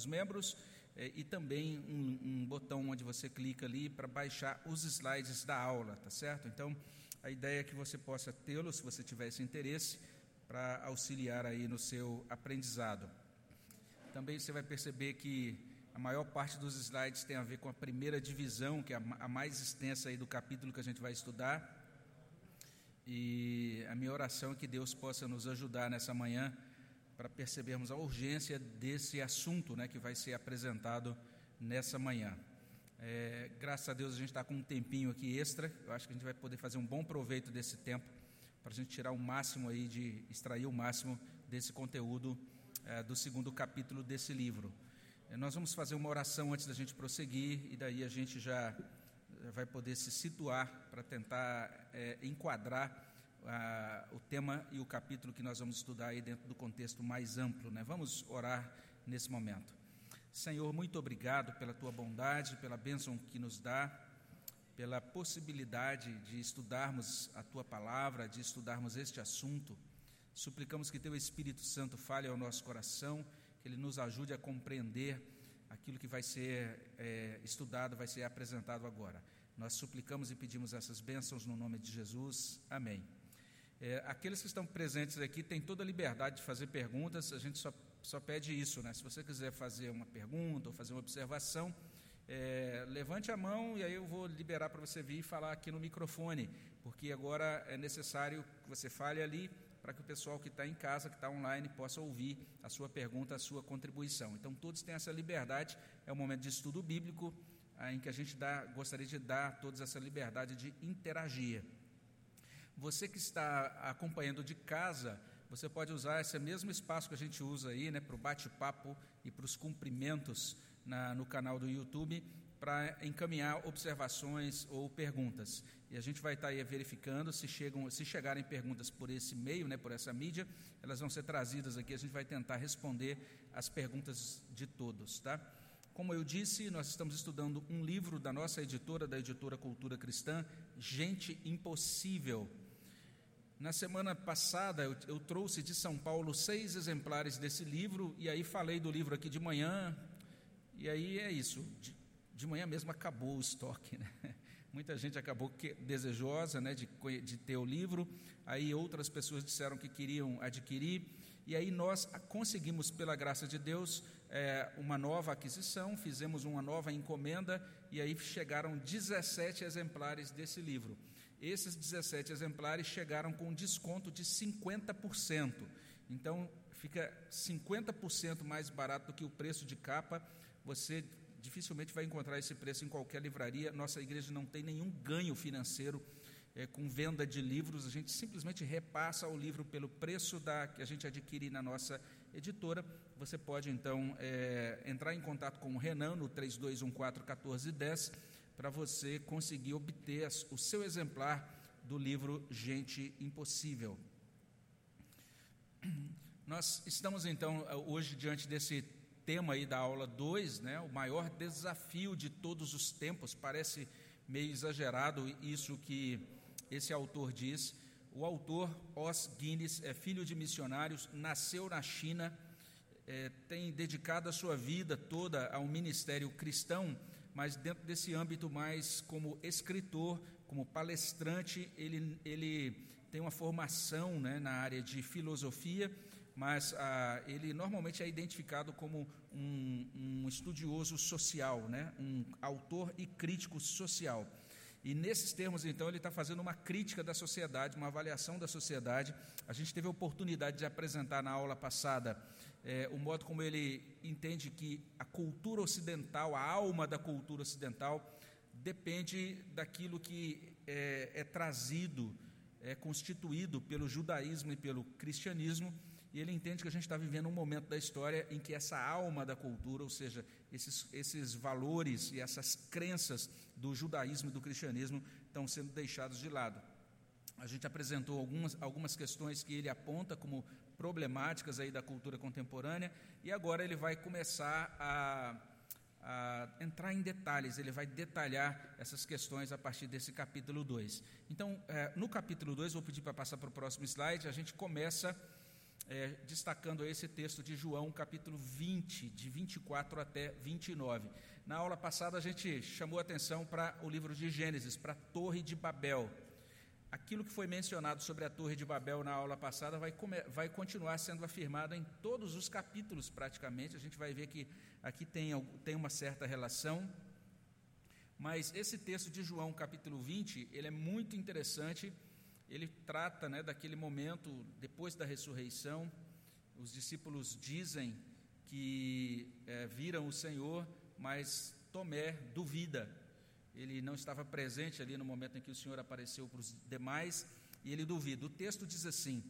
novos membros é, e também um, um, botão onde você clica ali para baixar os slides da aula, tá certo? Então, a ideia é que você possa tê-lo, se você tiver esse interesse, para auxiliar aí no seu aprendizado. Também você vai perceber que a maior parte dos slides tem a ver com a primeira divisão, que é a mais extensa aí do capítulo que a gente vai estudar. E a minha oração é que Deus possa nos ajudar nessa manhã para percebermos a urgência desse assunto né, que vai ser apresentado nessa manhã. É, graças a Deus a gente está com um tempinho aqui extra, eu acho que a gente vai poder fazer um bom proveito desse tempo para a gente tirar o máximo aí, de extrair o máximo desse conteúdo é, do segundo capítulo desse livro. É, nós vamos fazer uma oração antes da gente prosseguir e daí a gente já vai poder se situar para tentar é, enquadrar ah, o tema e o capítulo que nós vamos estudar aí dentro do contexto mais amplo. Né? Vamos orar nesse momento. Senhor, muito obrigado pela tua bondade, pela bênção que nos dá, pela possibilidade de estudarmos a tua palavra, de estudarmos este assunto. Suplicamos que teu Espírito Santo fale ao nosso coração, que ele nos ajude a compreender aquilo que vai ser é, estudado, vai ser apresentado agora. Nós suplicamos e pedimos essas bênçãos no nome de Jesus. Amém. É, aqueles que estão presentes aqui têm toda a liberdade de fazer perguntas, a gente só, só pede isso, né? Se você quiser fazer uma pergunta ou fazer uma observação, é, levante a mão e aí eu vou liberar para você vir e falar aqui no microfone, porque agora é necessário que você fale ali para que o pessoal que está em casa, que está online, possa ouvir a sua pergunta, a sua contribuição. Então, todos têm essa liberdade, é um momento de estudo bíblico, em que a gente dá, gostaria de dar todos essa liberdade de interagir. Você que está acompanhando de casa, você pode usar esse mesmo espaço que a gente usa aí, né, para o bate-papo e para os cumprimentos na, no canal do YouTube, para encaminhar observações ou perguntas. E a gente vai estar aí verificando se chegam, se chegarem perguntas por esse meio, né, por essa mídia, elas vão ser trazidas aqui. A gente vai tentar responder as perguntas de todos, tá? Como eu disse, nós estamos estudando um livro da nossa editora, da editora Cultura Cristã, Gente Impossível na semana passada eu, eu, trouxe de São Paulo seis exemplares desse livro e aí falei do livro aqui de manhã e aí é isso. De, de manhã mesmo acabou o estoque, né? Muita gente acabou que, desejosa né, de, de ter o livro, aí outras pessoas disseram que queriam adquirir, e aí nós conseguimos, pela graça de Deus, é, uma nova aquisição, fizemos uma nova encomenda, e aí chegaram 17 exemplares desse livro. Esses 17 exemplares chegaram com desconto de 50%. Então, fica 50% mais barato do que o preço de capa. Você dificilmente vai encontrar esse preço em qualquer livraria. Nossa igreja não tem nenhum ganho financeiro é, com venda de livros. A gente simplesmente repassa o livro pelo preço da que a gente adquire na nossa editora. Você pode, então, é, entrar em contato com o Renan no 3214 1410 para você conseguir obter o seu exemplar do livro Gente Impossível. Nós estamos então hoje diante desse tema aí da aula 2, né, o maior desafio de todos os tempos, parece meio exagerado isso que esse autor diz. O autor, Os Guinness, é filho de missionários, nasceu na China, é, tem dedicado a sua vida toda ao ministério cristão mas dentro desse âmbito mais como escritor, como palestrante, ele, ele tem uma formação né, na área de filosofia, mas ah, ele normalmente é identificado como um, um estudioso social, né, um autor e crítico social. E nesses termos, então, ele está fazendo uma crítica da sociedade, uma avaliação da sociedade. A gente teve a oportunidade de apresentar na aula passada é, o modo como ele entende que a cultura ocidental, a alma da cultura ocidental, depende daquilo que é, é trazido, é constituído pelo judaísmo e pelo cristianismo, e ele entende que a gente está vivendo um momento da história em que essa alma da cultura, ou seja, esses, esses valores e essas crenças do judaísmo e do cristianismo estão sendo deixados de lado. A gente apresentou algumas, algumas questões que ele aponta como problemáticas aí da cultura contemporânea, e agora ele vai começar a, a entrar em detalhes, ele vai detalhar essas questões a partir desse capítulo 2. Então, é, no capítulo 2, vou pedir para passar para o próximo slide, a gente começa é, destacando esse texto de João, capítulo 20, de 24 até 29. Na aula passada, a gente chamou atenção para o livro de Gênesis, para a Torre de Babel. Aquilo que foi mencionado sobre a Torre de Babel na aula passada vai, vai continuar sendo afirmado em todos os capítulos, praticamente. A gente vai ver que aqui tem, tem uma certa relação. Mas esse texto de João, capítulo 20, ele é muito interessante ele trata né, daquele momento depois da ressurreição. Os discípulos dizem que é, viram o Senhor, mas Tomé duvida. Ele não estava presente ali no momento em que o Senhor apareceu para os demais e ele duvida. O texto diz assim: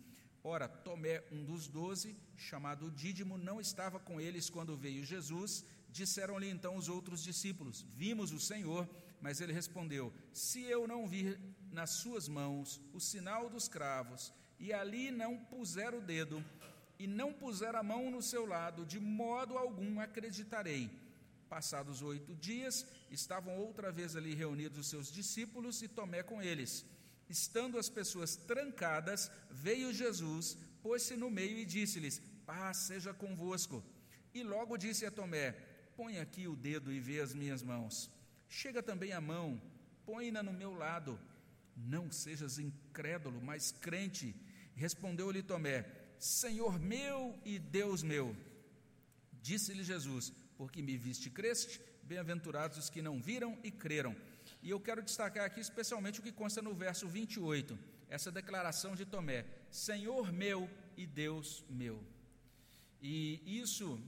Ora, Tomé, um dos doze, chamado Dídimo, não estava com eles quando veio Jesus. Disseram-lhe então os outros discípulos: Vimos o Senhor. Mas ele respondeu: Se eu não vir nas suas mãos o sinal dos cravos, e ali não puser o dedo, e não puser a mão no seu lado, de modo algum acreditarei. Passados oito dias, estavam outra vez ali reunidos os seus discípulos e Tomé com eles. Estando as pessoas trancadas, veio Jesus, pôs-se no meio e disse-lhes: Paz seja convosco. E logo disse a Tomé: Põe aqui o dedo e vê as minhas mãos Chega também a mão, põe-na no meu lado. Não sejas incrédulo, mas crente. Respondeu-lhe Tomé: Senhor meu e Deus meu. Disse-lhe Jesus: Porque me viste creste, bem-aventurados os que não viram e creram. E eu quero destacar aqui especialmente o que consta no verso 28, essa declaração de Tomé: Senhor meu e Deus meu. E isso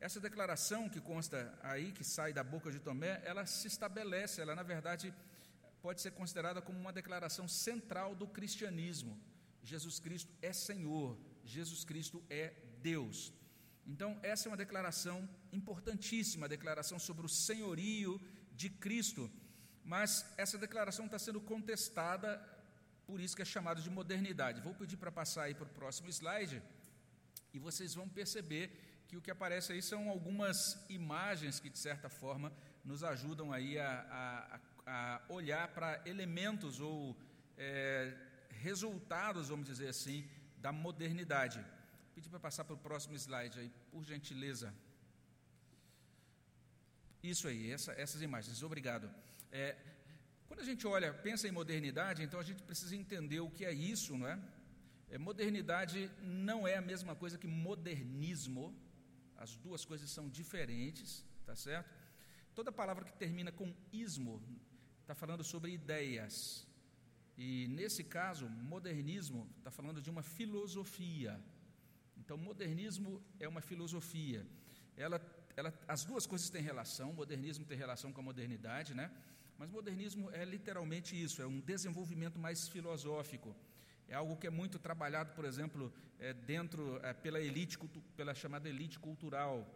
essa declaração que consta aí, que sai da boca de Tomé, ela se estabelece, ela na verdade pode ser considerada como uma declaração central do cristianismo. Jesus Cristo é Senhor, Jesus Cristo é Deus. Então, essa é uma declaração importantíssima, a declaração sobre o senhorio de Cristo. Mas essa declaração está sendo contestada, por isso que é chamada de modernidade. Vou pedir para passar aí para o próximo slide, e vocês vão perceber que o que aparece aí são algumas imagens que, de certa forma, nos ajudam aí a, a, a olhar para elementos ou é, resultados, vamos dizer assim, da modernidade. Pedir para passar para o próximo slide aí, por gentileza. Isso aí, essa, essas imagens, obrigado. É, quando a gente olha, pensa em modernidade, então a gente precisa entender o que é isso, não é? é modernidade não é a mesma coisa que modernismo, as duas coisas são diferentes, tá certo? Toda palavra que termina com ismo está falando sobre ideias. E nesse caso, modernismo está falando de uma filosofia. Então, modernismo é uma filosofia. Ela, ela, as duas coisas têm relação. Modernismo tem relação com a modernidade, né? Mas modernismo é literalmente isso, é um desenvolvimento mais filosófico. É algo que é muito trabalhado, por exemplo, é, dentro é, pela elite, pela chamada elite cultural.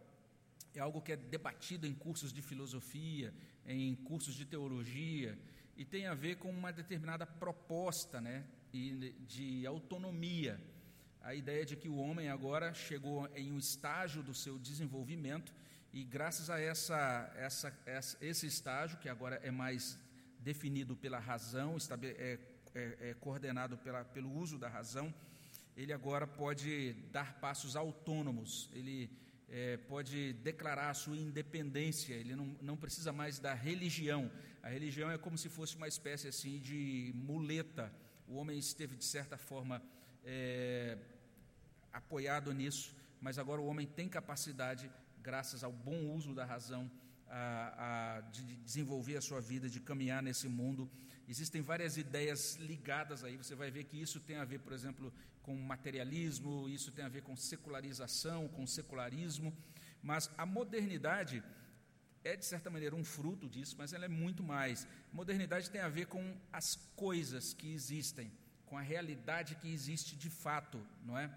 É algo que é debatido em cursos de filosofia, em cursos de teologia, e tem a ver com uma determinada proposta, né, de autonomia. A ideia de que o homem agora chegou em um estágio do seu desenvolvimento e graças a essa, essa, essa esse estágio que agora é mais definido pela razão, é, é, é coordenado pela, pelo uso da razão, ele agora pode dar passos autônomos, ele é, pode declarar a sua independência, ele não, não precisa mais da religião. A religião é como se fosse uma espécie assim de muleta. O homem esteve, de certa forma, é, apoiado nisso, mas agora o homem tem capacidade, graças ao bom uso da razão, a, a, de desenvolver a sua vida, de caminhar nesse mundo Existem várias ideias ligadas aí. Você vai ver que isso tem a ver, por exemplo, com materialismo, isso tem a ver com secularização, com secularismo. Mas a modernidade é, de certa maneira, um fruto disso, mas ela é muito mais. Modernidade tem a ver com as coisas que existem, com a realidade que existe de fato, não é?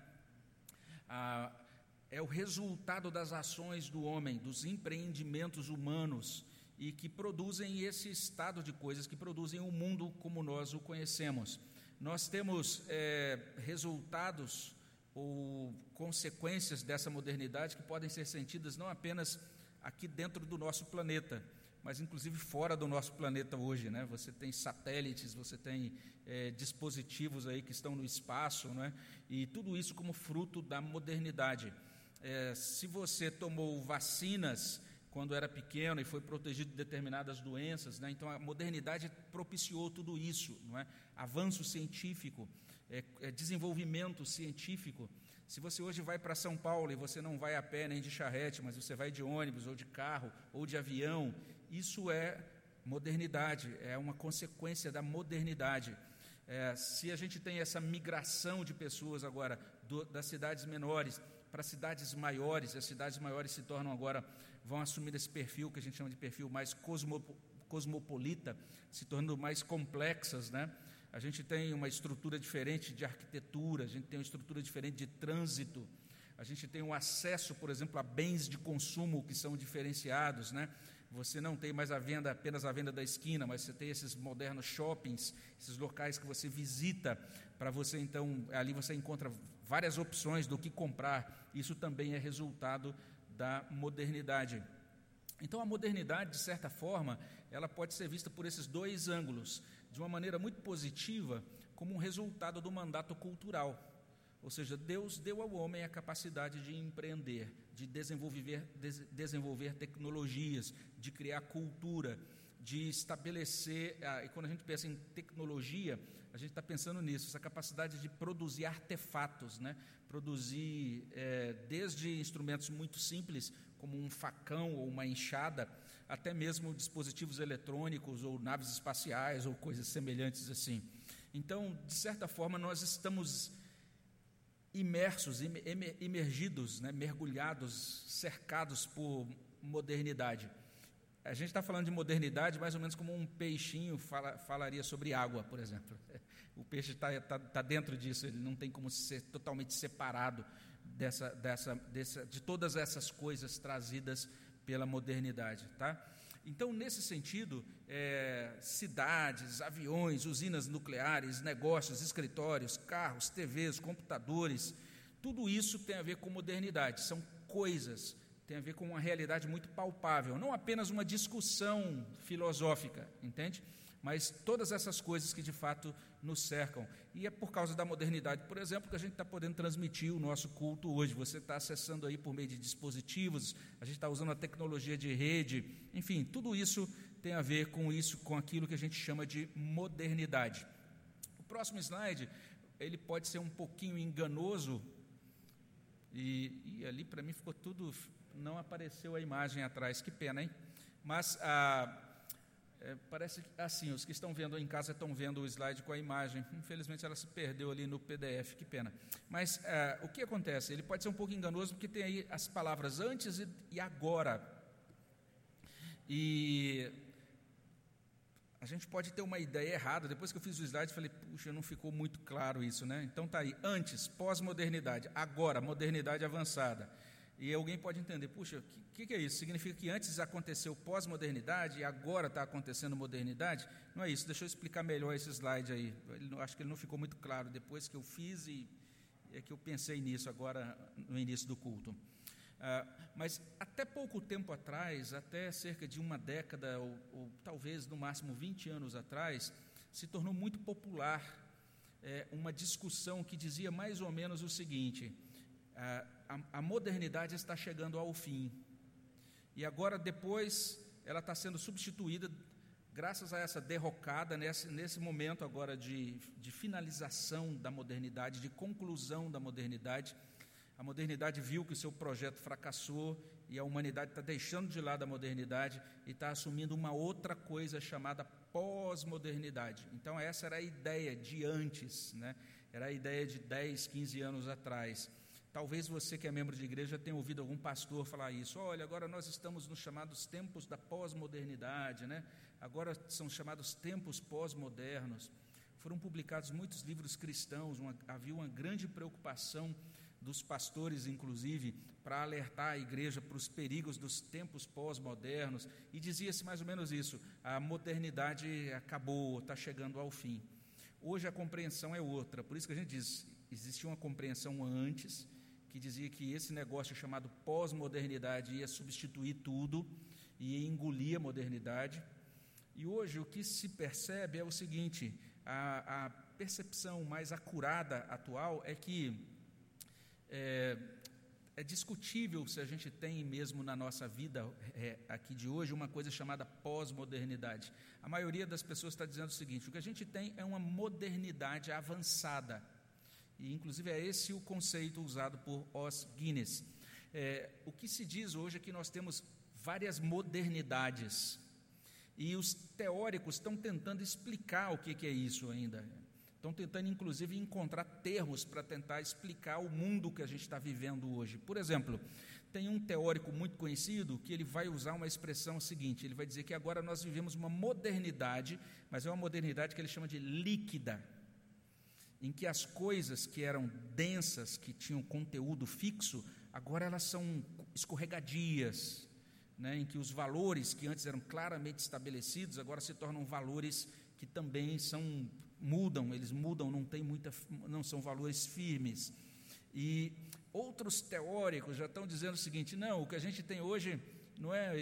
É o resultado das ações do homem, dos empreendimentos humanos e que produzem esse estado de coisas, que produzem o mundo como nós o conhecemos. Nós temos é, resultados ou consequências dessa modernidade que podem ser sentidas não apenas aqui dentro do nosso planeta, mas inclusive fora do nosso planeta hoje, né? Você tem satélites, você tem é, dispositivos aí que estão no espaço, né? E tudo isso como fruto da modernidade. É, se você tomou vacinas quando era pequeno e foi protegido de determinadas doenças, né? Então a modernidade propiciou tudo isso, não é? Avanço científico, é, é desenvolvimento científico. Se você hoje vai para São Paulo e você não vai a pé nem de charrete, mas você vai de ônibus ou de carro ou de avião, isso é modernidade, é uma consequência da modernidade. É, se a gente tem essa migração de pessoas agora do, das cidades menores para cidades maiores, as cidades maiores se tornam agora, vão assumir esse perfil que a gente chama de perfil mais cosmo, cosmopolita, se tornando mais complexas, né? A gente tem uma estrutura diferente de arquitetura, a gente tem uma estrutura diferente de trânsito, a gente tem um acesso, por exemplo, a bens de consumo que são diferenciados, né? Você não tem mais a venda, apenas a venda da esquina, mas você tem esses modernos shoppings, esses locais que você visita, para você então, ali você encontra várias opções do que comprar. Isso também é resultado da modernidade. Então a modernidade, de certa forma, ela pode ser vista por esses dois ângulos, de uma maneira muito positiva, como um resultado do mandato cultural. Ou seja, Deus deu ao homem a capacidade de empreender, de desenvolver, de desenvolver tecnologias, de criar cultura, de estabelecer. Ah, e quando a gente pensa em tecnologia, a gente está pensando nisso, essa capacidade de produzir artefatos, né? produzir é, desde instrumentos muito simples, como um facão ou uma enxada, até mesmo dispositivos eletrônicos ou naves espaciais ou coisas semelhantes assim. Então, de certa forma, nós estamos imersos, imergidos, né, mergulhados, cercados por modernidade. A gente está falando de modernidade mais ou menos como um peixinho fala, falaria sobre água, por exemplo. O peixe está tá, tá dentro disso, ele não tem como ser totalmente separado dessa, dessa, dessa, de todas essas coisas trazidas pela modernidade. Tá? Então, nesse sentido, é, cidades, aviões, usinas nucleares, negócios, escritórios, carros, TVs, computadores, tudo isso tem a ver com modernidade, são coisas, tem a ver com uma realidade muito palpável, não apenas uma discussão filosófica, entende? Mas todas essas coisas que de fato nos cercam. E é por causa da modernidade, por exemplo, que a gente está podendo transmitir o nosso culto hoje. Você está acessando aí por meio de dispositivos, a gente está usando a tecnologia de rede, enfim, tudo isso tem a ver com isso, com aquilo que a gente chama de modernidade. O próximo slide, ele pode ser um pouquinho enganoso, e, e ali para mim ficou tudo, não apareceu a imagem atrás, que pena, hein? Mas a é, parece assim, os que estão vendo em casa estão vendo o slide com a imagem. Infelizmente ela se perdeu ali no PDF, que pena. Mas é, o que acontece? Ele pode ser um pouco enganoso porque tem aí as palavras antes e, e agora. E a gente pode ter uma ideia errada. Depois que eu fiz o slide, falei, puxa, não ficou muito claro isso, né? Então tá aí, antes, pós-modernidade, agora, modernidade avançada. E alguém pode entender, puxa, o que, que, é isso? Significa que antes aconteceu pós-modernidade e agora está acontecendo modernidade? Não é isso, deixa eu explicar melhor esse slide aí. Ele, acho que ele não ficou muito claro depois que eu fiz e é que eu pensei nisso agora no início do culto. Ah, mas até pouco tempo atrás, até cerca de uma década, ou, ou talvez no máximo 20 anos atrás, se tornou muito popular é, uma discussão que dizia mais ou menos o seguinte: a, a, modernidade está chegando ao fim. E agora, depois, ela está sendo substituída, graças a essa derrocada, nesse, nesse momento agora de, de finalização da modernidade, de conclusão da modernidade. A modernidade viu que o seu projeto fracassou e a humanidade está deixando de lado a modernidade e está assumindo uma outra coisa chamada pós-modernidade. Então, essa era a ideia de antes, né? era a ideia de 10, 15 anos atrás. Talvez você que é membro de igreja tenha ouvido algum pastor falar isso. Olha, agora nós estamos nos chamados tempos da pós-modernidade, né? Agora são chamados tempos pós-modernos. Foram publicados muitos livros cristãos, uma, havia uma grande preocupação dos pastores, inclusive, para alertar a igreja para os perigos dos tempos pós-modernos, e dizia-se mais ou menos isso: a modernidade acabou, está chegando ao fim. Hoje a compreensão é outra, por isso que a gente diz: existia uma compreensão antes, que dizia que esse negócio chamado pós-modernidade ia substituir tudo, e engolir a modernidade. E hoje o que se percebe é o seguinte: a, a percepção mais acurada atual é que é, é, discutível se a gente tem mesmo na nossa vida é, aqui de hoje uma coisa chamada pós-modernidade. A maioria das pessoas está dizendo o seguinte: o que a gente tem é uma modernidade avançada. E, inclusive, é esse o conceito usado por Os Guinness. É, o que se diz hoje é que nós temos várias modernidades. E os teóricos estão tentando explicar o que, que é isso ainda. Estão tentando, inclusive, encontrar termos para tentar explicar o mundo que a gente está vivendo hoje. Por exemplo, tem um teórico muito conhecido que ele vai usar uma expressão seguinte: ele vai dizer que agora nós vivemos uma modernidade, mas é uma modernidade que ele chama de líquida, em que as coisas que eram densas, que tinham conteúdo fixo, agora elas são escorregadias, né, em que os valores que antes eram claramente estabelecidos agora se tornam valores que também são mudam, eles mudam, não tem muita, não são valores firmes. E outros teóricos já estão dizendo o seguinte: não, o que a gente tem hoje não é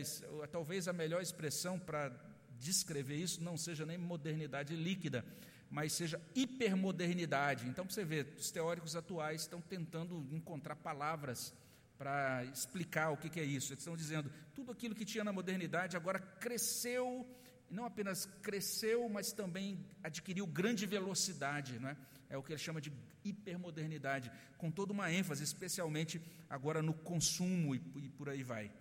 talvez a melhor expressão para descrever isso não seja nem modernidade líquida, mas seja hipermodernidade. Então, você vê, os teóricos atuais estão tentando encontrar palavras para explicar o que, é isso. Eles estão dizendo tudo aquilo que tinha na modernidade agora cresceu não apenas cresceu, mas também adquiriu grande velocidade, não é? é o que ele chama de hipermodernidade, com toda uma ênfase, especialmente agora no consumo e, e por aí vai.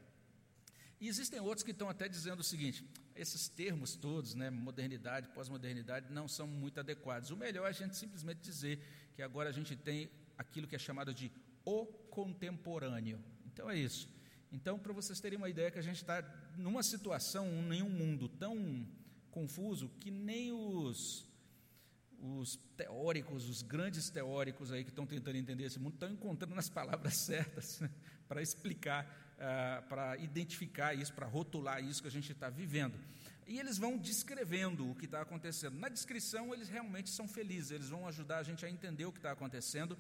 E existem outros que estão até dizendo o seguinte: esses termos todos, né, modernidade, pós-modernidade, não são muito adequados. O melhor é a gente simplesmente dizer que agora a gente tem aquilo que é chamado de o contemporâneo. Então é isso. Então, para vocês terem uma ideia, que a gente está numa situação, em um mundo tão confuso que nem os, os teóricos, os grandes teóricos aí que estão tentando entender esse mundo, estão encontrando as palavras certas para explicar, uh, para identificar isso, para rotular isso que a gente está vivendo. E eles vão descrevendo o que está acontecendo. Na descrição, eles realmente são felizes, eles vão ajudar a gente a entender o que está acontecendo,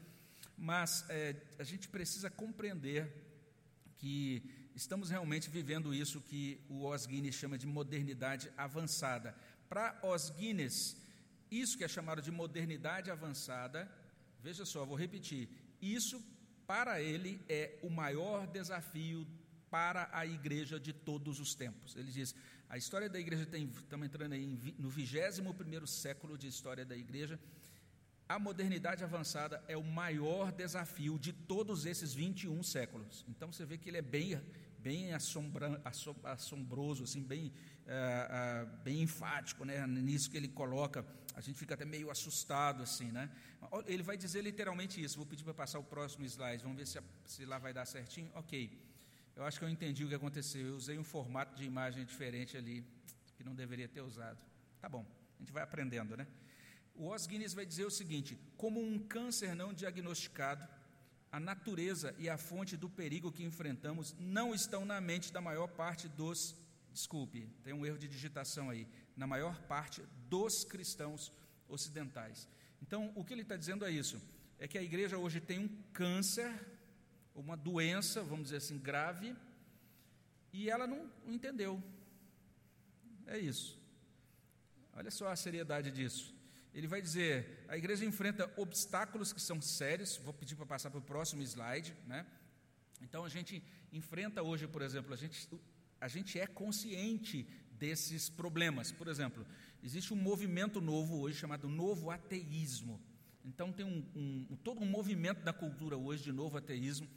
mas é, a gente precisa compreender que estamos realmente vivendo isso que o Os Guinness chama de modernidade avançada. Para Os Guinness, isso que é chamado de modernidade avançada, veja só, vou repetir, isso para ele é o maior desafio para a igreja de todos os tempos. Ele diz: a história da igreja tem, estamos entrando aí no 21 século de história da igreja, a modernidade avançada é o maior desafio de todos esses 21 séculos. Então você vê que ele é bem, bem assombra, assombroso, assim, bem, uh, uh, bem enfático né? nisso que ele coloca. A gente fica até meio assustado assim, né? Ele vai dizer literalmente isso. Vou pedir para passar o próximo slide. Vamos ver se, se lá vai dar certinho. Ok. Eu acho que eu entendi o que aconteceu. Eu usei um formato de imagem diferente ali que não deveria ter usado. Tá bom. A gente vai aprendendo, né? O Os Guinness vai dizer o seguinte: como um câncer não diagnosticado, a natureza e a fonte do perigo que enfrentamos não estão na mente da maior parte dos. Desculpe, tem um erro de digitação aí. Na maior parte dos cristãos ocidentais. Então, o que ele está dizendo é isso: é que a igreja hoje tem um câncer, uma doença, vamos dizer assim, grave, e ela não, entendeu. É isso. Olha só a seriedade disso ele vai dizer: a igreja enfrenta obstáculos que são sérios. Vou pedir para passar para o próximo slide. Né? Então, a gente enfrenta hoje, por exemplo, a gente, a gente é consciente desses problemas. Por exemplo, existe um movimento novo hoje chamado novo ateísmo. Então, tem um, um, todo um movimento da cultura hoje de novo ateísmo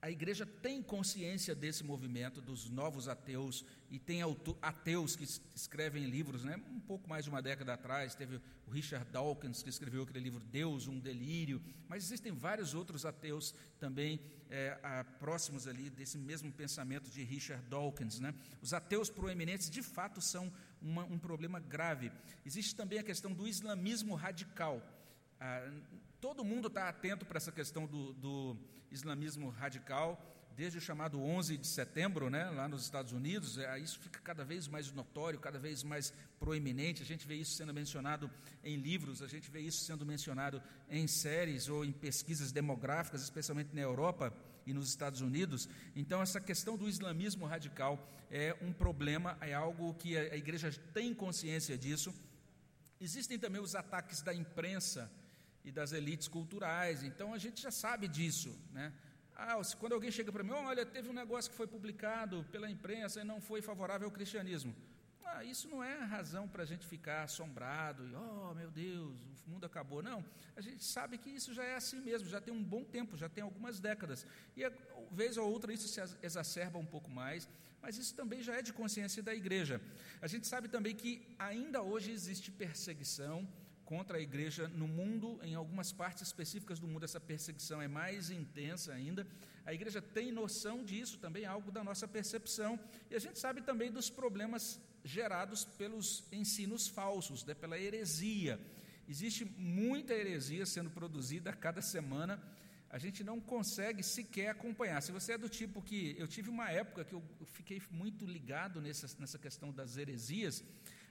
a igreja tem consciência desse movimento dos novos ateus e tem ateus que escrevem livros, né? Um pouco mais de uma década atrás teve o Richard Dawkins que escreveu aquele livro Deus, um delírio, mas existem vários outros ateus também é, a, próximos ali desse mesmo pensamento de Richard Dawkins, né? Os ateus proeminentes de fato são uma, um problema grave. Existe também a questão do islamismo radical. Ah, todo mundo está atento para essa questão do, do islamismo radical, desde o chamado 11 de setembro, né, lá nos Estados Unidos, é, isso fica cada vez mais notório, cada vez mais proeminente. A gente vê isso sendo mencionado em livros, a gente vê isso sendo mencionado em séries ou em pesquisas demográficas, especialmente na Europa. e nos Estados Unidos. Então, essa questão do islamismo radical é um problema, é algo que a igreja tem consciência disso. Existem também os ataques da imprensa e das elites culturais, então a gente já sabe disso, né? Ah, quando alguém chega para mim, olha, teve um negócio que foi publicado pela imprensa e não foi favorável ao cristianismo. Ah, isso não é razão para a gente ficar assombrado e, oh, meu Deus, o mundo acabou. Não, a gente sabe que isso já é assim mesmo, já tem um bom tempo, já tem algumas décadas. E, vez ou outra, isso se exacerba um pouco mais, mas isso também já é de consciência da igreja. A gente sabe também que ainda hoje existe perseguição contra a igreja no mundo, em algumas partes específicas do mundo, essa perseguição é mais intensa ainda. A igreja tem noção disso, também é algo da nossa percepção, e a gente sabe também dos problemas gerados pelos ensinos falsos, né, pela heresia. Existe muita heresia sendo produzida a cada semana, a gente não consegue sequer acompanhar. Se você é do tipo que. Eu tive uma época que eu fiquei muito ligado nessa, nessa questão das heresias.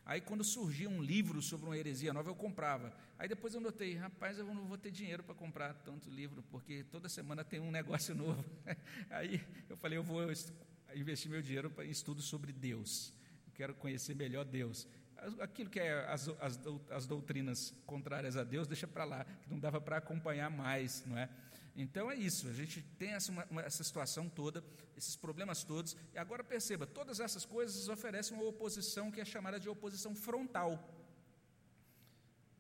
Aí, quando surgia um livro sobre uma heresia nova, eu comprava. Aí depois eu notei, rapaz, eu não vou ter dinheiro para comprar tanto livro, porque toda semana tem um negócio novo. Aí eu falei, eu vou investir meu dinheiro em estudos sobre Deus quero conhecer melhor Deus. Aquilo que é as, as, as doutrinas contrárias a Deus, deixa para lá, que não dava para acompanhar mais, não é? Então é isso, a gente tem essa, uma, essa situação toda, esses problemas todos, e agora perceba, todas essas coisas oferecem uma oposição que é chamada de oposição frontal.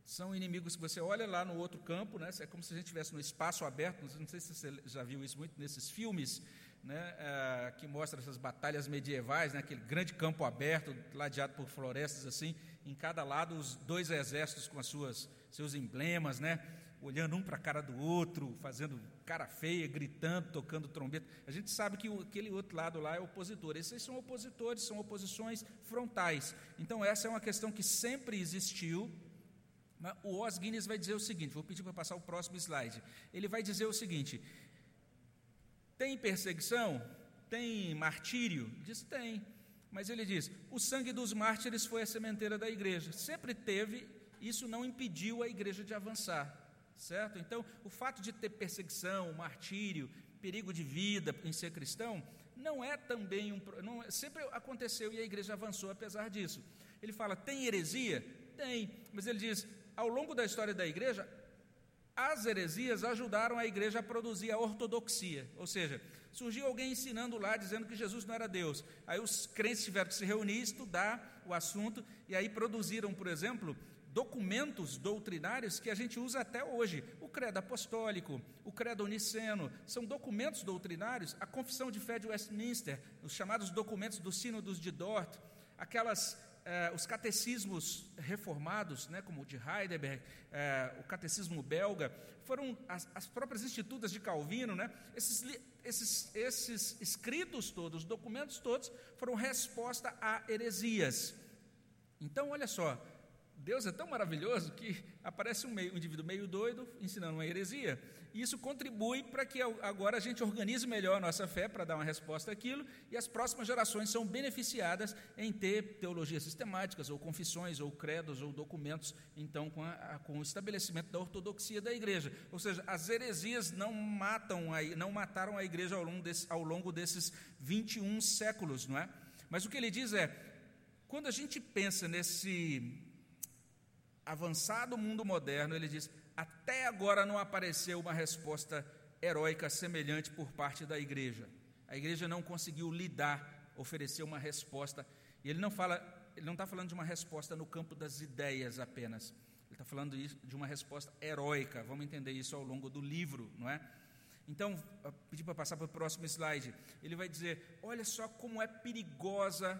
São inimigos que você olha lá no outro campo, né? é como se a gente estivesse no espaço aberto, não sei se você já viu isso muito nesses filmes, né, é, que mostra essas batalhas medievais, né, aquele grande campo aberto, ladeado por florestas assim, em cada lado os dois exércitos com as suas seus emblemas, né, olhando um para a cara do outro, fazendo cara feia, gritando, tocando trombeta. A gente sabe que aquele outro lado lá é opositor. Esses são opositores, são oposições frontais. Então essa é uma questão que sempre existiu. O Os Guinness vai dizer o seguinte, vou pedir para passar o próximo slide. Ele vai dizer o seguinte: tem perseguição? Tem martírio? Diz: tem. Mas ele diz: o sangue dos mártires foi a sementeira da igreja. Sempre teve, isso não impediu a igreja de avançar, certo? Então, o fato de ter perseguição, martírio, perigo de vida em ser cristão, não é também um. Não, é, sempre aconteceu e a igreja avançou apesar disso. Ele fala: tem heresia? Tem. Mas ele diz: ao longo da história da igreja, as heresias ajudaram a igreja a produzir a ortodoxia, ou seja, surgiu alguém ensinando lá, dizendo que Jesus não era Deus. Aí os crentes tiveram que se reunir, estudar o assunto, e aí produziram, por exemplo, documentos doutrinários que a gente usa até hoje. O credo apostólico, o credo niceno, são documentos doutrinários, a confissão de fé de Westminster, os chamados documentos do sínodos de Dort, aquelas eh, os catecismos reformados, né, como o de Heidelberg, eh, o catecismo belga, foram as, as, próprias institutas de Calvino, né, esses, esses, esses escritos todos, documentos todos, foram resposta a heresias. Então, olha só, Deus é tão maravilhoso que aparece um, meio, um indivíduo meio doido ensinando uma heresia. E isso contribui para que agora a gente organize melhor a nossa fé para dar uma resposta àquilo, e as próximas gerações são beneficiadas em ter teologias sistemáticas, ou confissões, ou credos, ou documentos, então, com, a, com o estabelecimento da ortodoxia da igreja. Ou seja, as heresias não, matam a, não mataram a igreja ao longo, desse, ao longo desses 21 séculos, não é? Mas o que ele diz é, quando a gente pensa nesse avançado mundo moderno, ele diz: até agora não apareceu uma resposta heróica semelhante por parte da igreja. A igreja não conseguiu lidar, oferecer uma resposta. E ele não fala, ele não está falando de uma resposta no campo das ideias apenas. Ele está falando de uma resposta heróica. Vamos entender isso ao longo do livro, não é? Então, pedir para passar para o próximo slide. Ele vai dizer: olha só como é perigosa,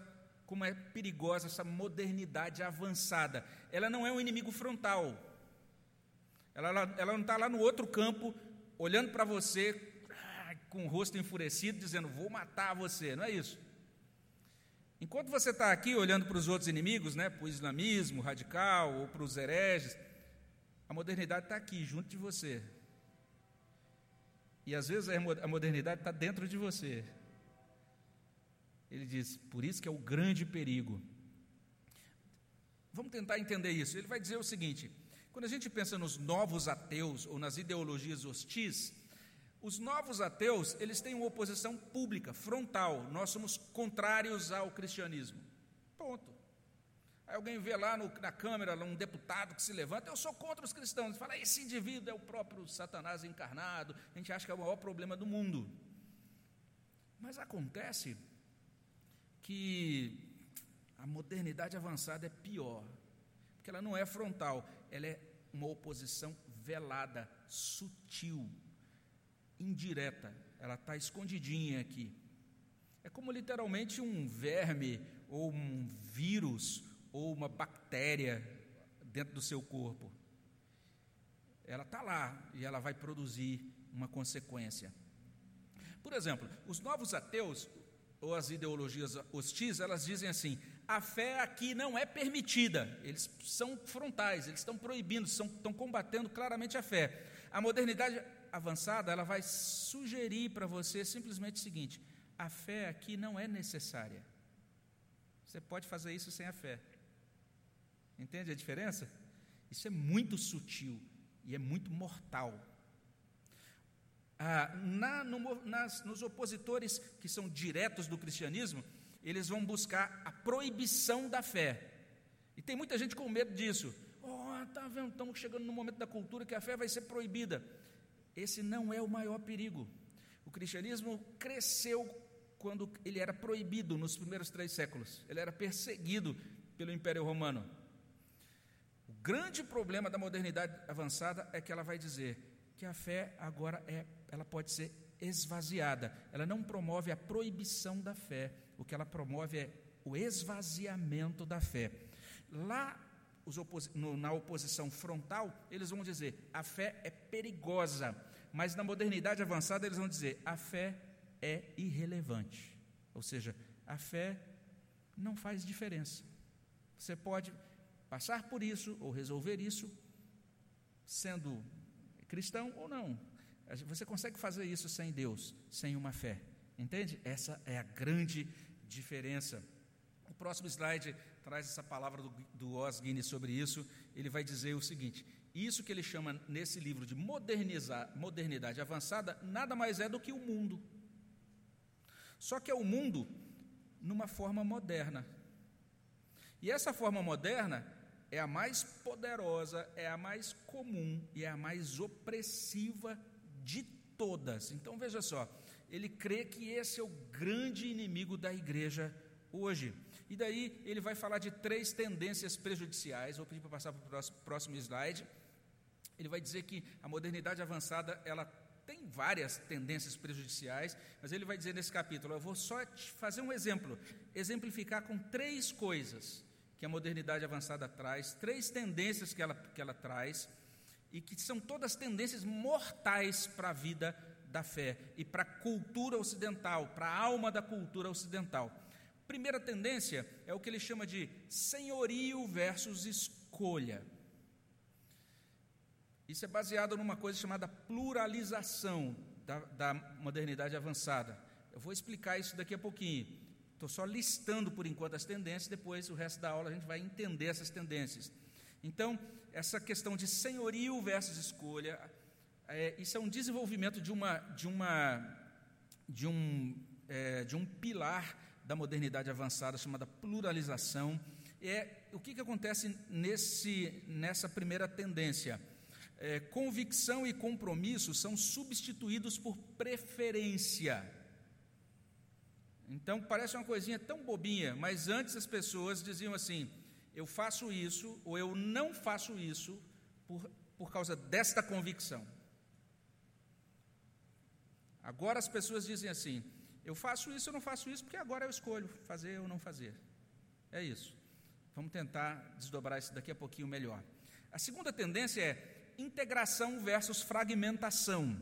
como é perigosa essa modernidade avançada. Ela não é um inimigo frontal. Ela, ela, ela não está lá no outro campo, olhando para você com o rosto enfurecido, dizendo: Vou matar você. Não é isso. Enquanto você está aqui olhando para os outros inimigos, né, para o islamismo radical ou para os hereges, a modernidade está aqui, junto de você. E às vezes a modernidade está dentro de você. Ele diz, por isso que é o grande perigo. Vamos tentar entender isso. Ele vai dizer o seguinte: quando a gente pensa nos novos ateus ou nas ideologias hostis, Os novos ateus, eles têm uma oposição pública, frontal. Nós somos contrários ao cristianismo. Ponto. Aí alguém vê lá no, na câmera um deputado que se levanta, eu sou contra os cristãos. Fala, esse indivíduo é o próprio Satanás encarnado. A gente acha que é o maior problema do mundo. Mas acontece que a modernidade avançada é pior, porque ela não é frontal, ela é uma oposição velada, sutil, indireta, ela está escondidinha aqui. É como literalmente um verme, ou um vírus, ou uma bactéria dentro do seu corpo. Ela está lá e ela vai produzir uma consequência. Por exemplo, os novos ateus, ou as ideologias hostis, elas dizem assim: a fé aqui não é permitida. Eles são frontais, eles estão proibindo, são, estão combatendo claramente a fé. A modernidade avançada, ela vai sugerir para você simplesmente o seguinte: a fé aqui não é necessária. Você pode fazer isso sem a fé. Entende a diferença? Isso é muito sutil e é muito mortal. Ah, na, no, nas, nos opositores que são diretos do cristianismo, eles vão buscar a proibição da fé. E tem muita gente com medo disso. Oh, tá vendo? Estamos chegando no momento da cultura que a fé vai ser proibida. Esse não é o maior perigo. O cristianismo cresceu quando ele era proibido nos primeiros três séculos. Ele era perseguido pelo Império Romano. O grande problema da modernidade avançada é que ela vai dizer que a fé agora é, ela pode ser esvaziada. Ela não promove a proibição da fé. O que ela promove é o esvaziamento da fé. Lá no, na oposição frontal, eles vão dizer a fé é perigosa, mas na modernidade avançada eles vão dizer a fé é irrelevante. Ou seja, a fé não faz diferença. Você pode passar por isso ou resolver isso sendo cristão ou não. Você consegue fazer isso sem Deus, sem uma fé. Entende? Essa é a grande diferença. O próximo slide traz essa palavra do, do Guinness sobre isso. Ele vai dizer o seguinte: isso que ele chama nesse livro de modernizar, modernidade avançada, nada mais é do que o mundo. Só que é o mundo numa forma moderna. E essa forma moderna é a mais poderosa, é a mais comum e é a mais opressiva de todas. Então veja só, ele crê que esse é o grande inimigo da igreja hoje. E daí ele vai falar de três tendências prejudiciais. Vou pedir para passar para o próximo slide. Ele vai dizer que a modernidade avançada ela tem várias tendências prejudiciais, mas ele vai dizer nesse capítulo: eu vou só te fazer um exemplo, exemplificar com três coisas que a modernidade avançada traz, três tendências que ela, que ela traz, e que são todas tendências mortais para a vida da fé e para a cultura ocidental, para a alma da cultura ocidental. Primeira tendência é o que ele chama de senhorio versus escolha. Isso é baseado numa coisa chamada pluralização da, da modernidade avançada. Eu vou explicar isso daqui a pouquinho. Estou só listando por enquanto as tendências, depois o resto da aula a gente vai entender essas tendências. Então, essa questão de senhorio versus escolha, é, isso é um desenvolvimento de uma, de uma, de um, é, de um pilar da modernidade avançada chamada pluralização. É o que, que acontece nesse, nessa primeira tendência? É, convicção e compromisso são substituídos por preferência. Então parece uma coisinha tão bobinha, mas antes as pessoas diziam assim: eu faço isso ou eu não faço isso por, por causa desta convicção. Agora as pessoas dizem assim: eu faço isso ou não faço isso porque agora eu escolho fazer ou não fazer. É isso. Vamos tentar desdobrar isso daqui a pouquinho melhor. A segunda tendência é integração versus fragmentação.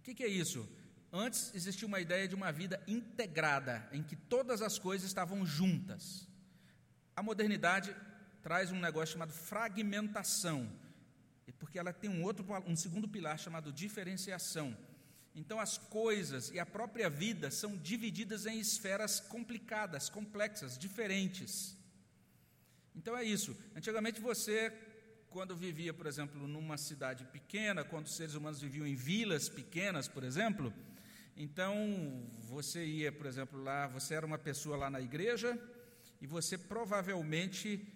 O que, que é isso? Antes existia uma ideia de uma vida integrada, em que todas as coisas estavam juntas. A modernidade traz um negócio chamado fragmentação, porque ela tem um outro, um segundo pilar chamado diferenciação. Então as coisas e a própria vida são divididas em esferas complicadas, complexas, diferentes. Então é isso. Antigamente você quando vivia, por exemplo, numa cidade pequena, quando os seres humanos viviam em vilas pequenas, por exemplo, então você ia, por exemplo, lá, você era uma pessoa lá na igreja e você provavelmente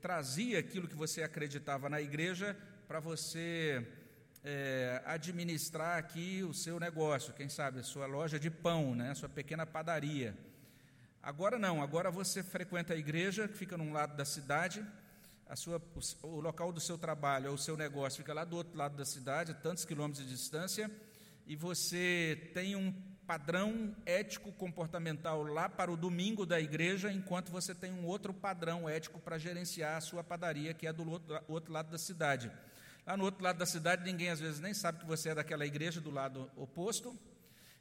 trazia aquilo que você acreditava na igreja para você é, administrar aqui o seu negócio, quem sabe, a sua loja de pão, né, a sua pequena padaria. Agora não, agora você frequenta a igreja, que fica num lado da cidade, a sua, o, local do seu trabalho ou o seu negócio fica lá do outro lado da cidade, a tantos quilômetros de distância, e você tem um padrão ético-comportamental lá para o domingo da igreja, enquanto você tem um outro padrão ético para gerenciar a sua padaria, que é do outro, lado da cidade. Lá no outro lado da cidade, ninguém às vezes nem sabe que você é daquela igreja do lado oposto,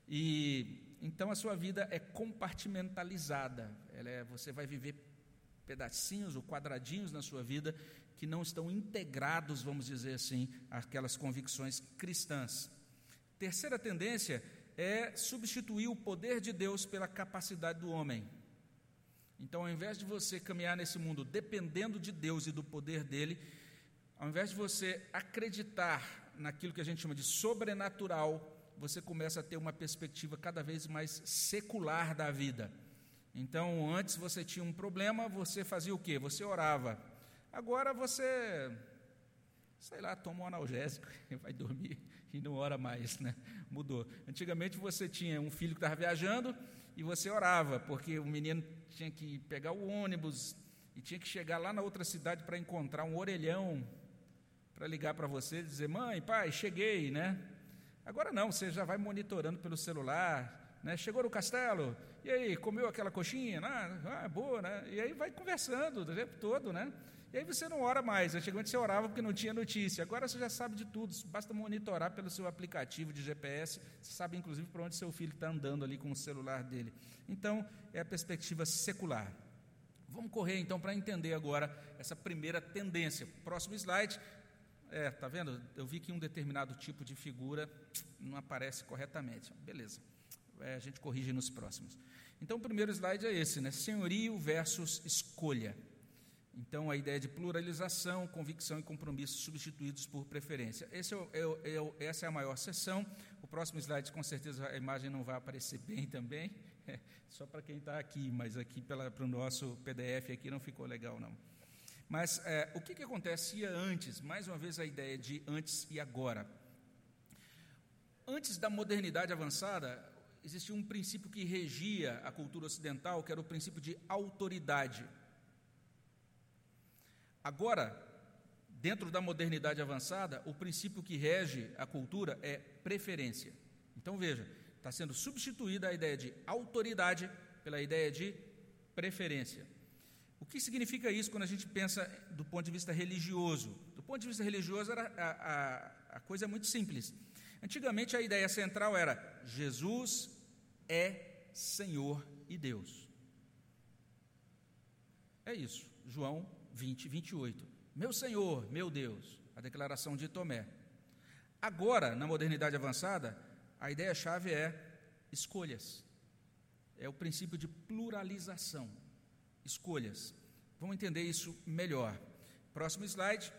e então a sua vida é compartimentalizada. É, você vai viver pedacinhos ou quadradinhos na sua vida que não estão integrados, vamos dizer assim, àquelas convicções cristãs. Terceira tendência é substituir o poder de Deus pela capacidade do homem. Então, ao invés de você caminhar nesse mundo dependendo de Deus e do poder dele, ao invés de você acreditar naquilo que a gente chama de sobrenatural, você começa a ter uma perspectiva cada vez mais secular da vida. Então, antes você tinha um problema, você fazia o quê? Você orava. Agora você, sei lá, toma um analgésico vai dormir e não ora mais, né? Mudou. Antigamente você tinha um filho que estava viajando e você orava, porque o menino tinha que pegar o ônibus e tinha que chegar lá na outra cidade para encontrar um orelhão para ligar para você e dizer: "Mãe, pai, cheguei", né? Agora não, você já vai monitorando pelo celular, né? Chegou no castelo, e aí, comeu aquela coxinha? Ah, ah boa, né? E aí vai conversando o tempo todo, né? E aí você não ora mais. Antigamente você orava porque não tinha notícia. Agora você já sabe de tudo. Basta monitorar pelo seu aplicativo de GPS. Você sabe, inclusive, para onde seu filho está andando ali com o celular dele. Então, é a perspectiva secular. Vamos correr então para entender agora essa primeira tendência. Próximo slide. É, tá vendo? Eu vi que um determinado tipo de figura não aparece corretamente. Beleza. É, a gente corrige nos próximos. Então, o primeiro slide é esse, né? Senhorio versus escolha. Então, a ideia de pluralização, convicção e compromisso substituídos por preferência. É, é, é, essa é a maior sessão. O próximo slide, com certeza, a imagem não vai aparecer bem também, é, só para quem está aqui, mas aqui para o nosso PDF aqui não ficou legal, não. Mas é, o que, que acontecia antes? Mais uma vez, a ideia de antes e agora. Antes da modernidade avançada, existia um princípio que regia a cultura ocidental, que era o princípio de autoridade. Agora, dentro da modernidade avançada, o princípio que rege a cultura é preferência. Então veja, está sendo substituída a ideia de autoridade pela ideia de preferência. O que significa isso quando a gente pensa do ponto de vista religioso? Do ponto de vista religioso, a, a, a coisa é muito simples. Antigamente a ideia central era Jesus é Senhor e Deus. É isso. João 20, 28. Meu Senhor, meu Deus, a declaração de Tomé. Agora, na modernidade avançada, a ideia-chave é escolhas. É o princípio de pluralização. Escolhas. Vamos entender isso melhor. Próximo slide.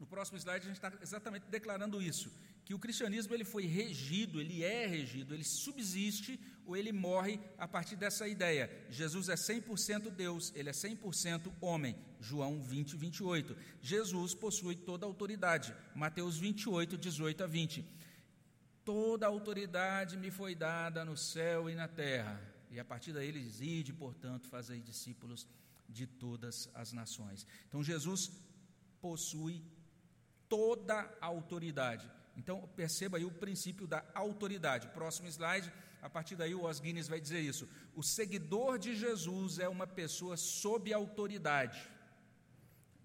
No próximo slide, a gente está exatamente declarando isso que o cristianismo ele foi regido, ele é regido, ele subsiste ou ele morre a partir dessa ideia. Jesus é 100% Deus, ele é 100% homem. João 20, 28. Jesus possui toda a autoridade. Mateus 28, 18 a 20. Toda a autoridade me foi dada no céu e na terra. E a partir daí ele diz: Ide, portanto, fazei discípulos de todas as nações. Então Jesus possui toda a autoridade. Então, perceba aí o princípio da autoridade. Próximo slide, a partir daí o Os Guinness vai dizer isso. O seguidor de Jesus é uma pessoa sob autoridade.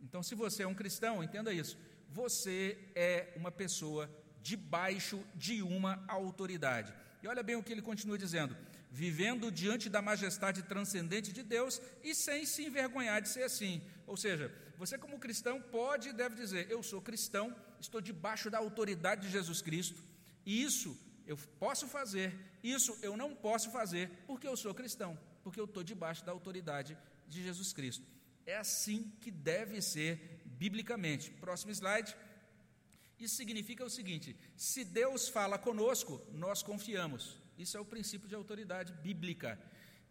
Então, se você é um cristão, entenda isso. Você é uma pessoa debaixo de uma autoridade. E olha bem o que ele continua dizendo: vivendo diante da majestade transcendente de Deus e sem se envergonhar de ser assim. Ou seja, você, como cristão, pode e deve dizer: Eu sou cristão, estou debaixo da autoridade de Jesus Cristo, e isso eu posso fazer, isso eu não posso fazer, porque eu sou cristão, porque eu estou debaixo da autoridade de Jesus Cristo. É assim que deve ser biblicamente. Próximo slide. Isso significa o seguinte: se Deus fala conosco, nós confiamos. Isso é o princípio de autoridade bíblica.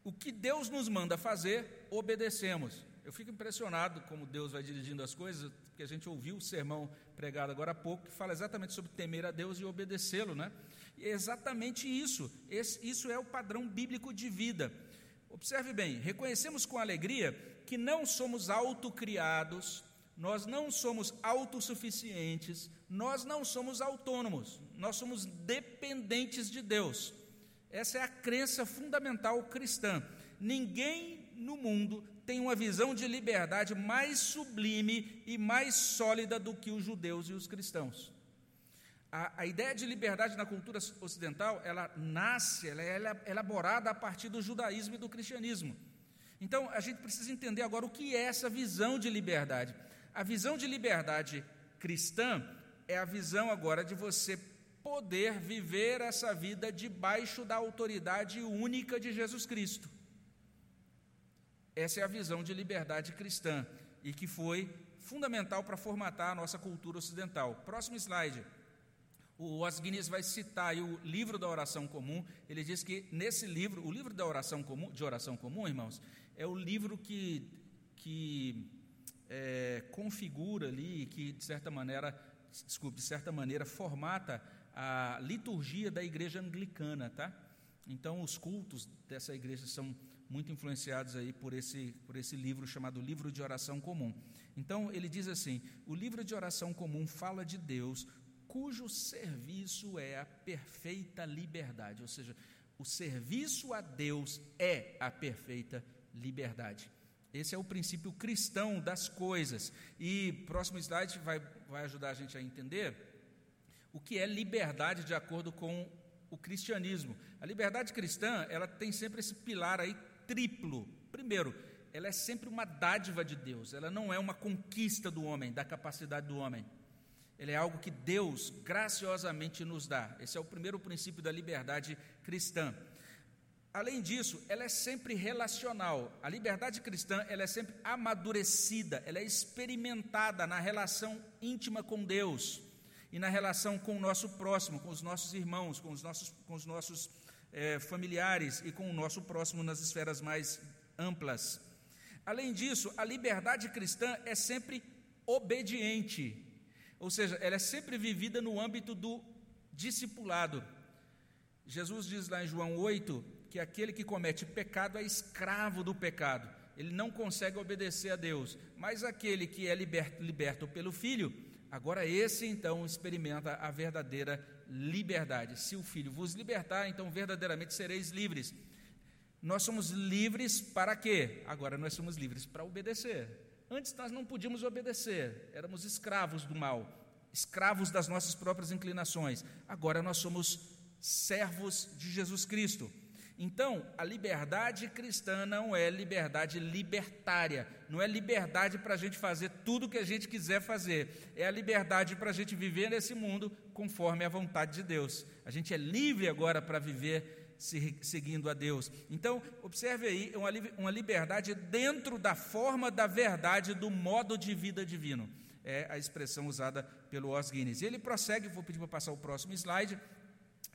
O que Deus nos manda fazer, obedecemos. Eu fico impressionado como Deus vai dirigindo as coisas, porque a gente ouviu o sermão pregado agora há pouco, que fala exatamente sobre temer a Deus e obedecê-lo, né? E é exatamente isso. Esse, isso é o padrão bíblico de vida. Observe bem, reconhecemos com alegria que não somos autocriados, nós não somos autossuficientes, nós não somos autônomos, nós somos dependentes de Deus. Essa é a crença fundamental cristã. Ninguém no mundo tem uma visão de liberdade mais sublime e mais sólida do que os judeus e os cristãos. A, a ideia de liberdade na cultura ocidental, ela nasce, ela é elaborada a partir do judaísmo e do cristianismo. Então, a gente precisa entender agora o que é essa visão de liberdade. A visão de liberdade cristã é a visão agora de você poder viver essa vida debaixo da autoridade única de Jesus Cristo. Essa é a visão de liberdade cristã e que foi fundamental para formatar a nossa cultura ocidental. Próximo slide. O Os Guinness vai citar o livro da oração comum. Ele diz que nesse livro, o livro da oração comum, de oração comum, irmãos, é o livro que, que é, configura ali, que de certa maneira, desculpe, de certa maneira formata a liturgia da igreja anglicana, tá? Então, os cultos dessa igreja são muito influenciados aí por esse, por esse livro chamado Livro de Oração Comum. Então, ele diz assim: o livro de oração comum fala de Deus, cujo serviço é a perfeita liberdade, ou seja, o serviço a Deus é a perfeita liberdade. Esse é o princípio cristão das coisas. E próximo slide vai, vai ajudar a gente a entender o que é liberdade de acordo com o cristianismo. A liberdade cristã, ela tem sempre esse pilar aí triplo. Primeiro, ela é sempre uma dádiva de Deus, ela não é uma conquista do homem, da capacidade do homem. Ela é algo que Deus graciosamente nos dá. Esse é o primeiro princípio da liberdade cristã. Além disso, ela é sempre relacional. A liberdade cristã, ela é sempre amadurecida, ela é experimentada na relação íntima com Deus e na relação com o nosso próximo, com os nossos irmãos, com os nossos, com os nossos é, familiares e com o nosso próximo nas esferas mais amplas. Além disso, a liberdade cristã é sempre obediente, ou seja, ela é sempre vivida no âmbito do discipulado. Jesus diz lá em João 8 que aquele que comete pecado é escravo do pecado, ele não consegue obedecer a Deus, mas aquele que é liberto, liberto pelo Filho, agora esse então experimenta a verdadeira liberdade. Se o Filho vos libertar, então verdadeiramente sereis livres. Nós somos livres para quê? Agora nós somos livres para obedecer. Antes nós não podíamos obedecer, éramos escravos do mal, escravos das nossas próprias inclinações. Agora nós somos servos de Jesus Cristo. Então, a liberdade cristã não é liberdade libertária, não é liberdade para a gente fazer tudo o que a gente quiser fazer, é a liberdade para a gente viver nesse mundo conforme a vontade de Deus. A gente é livre agora para viver seguindo a Deus. Então, observe aí, é uma liberdade dentro da forma da verdade do modo de vida divino. É a expressão usada pelo Os Guinness. Ele prossegue, vou pedir para passar o próximo slide.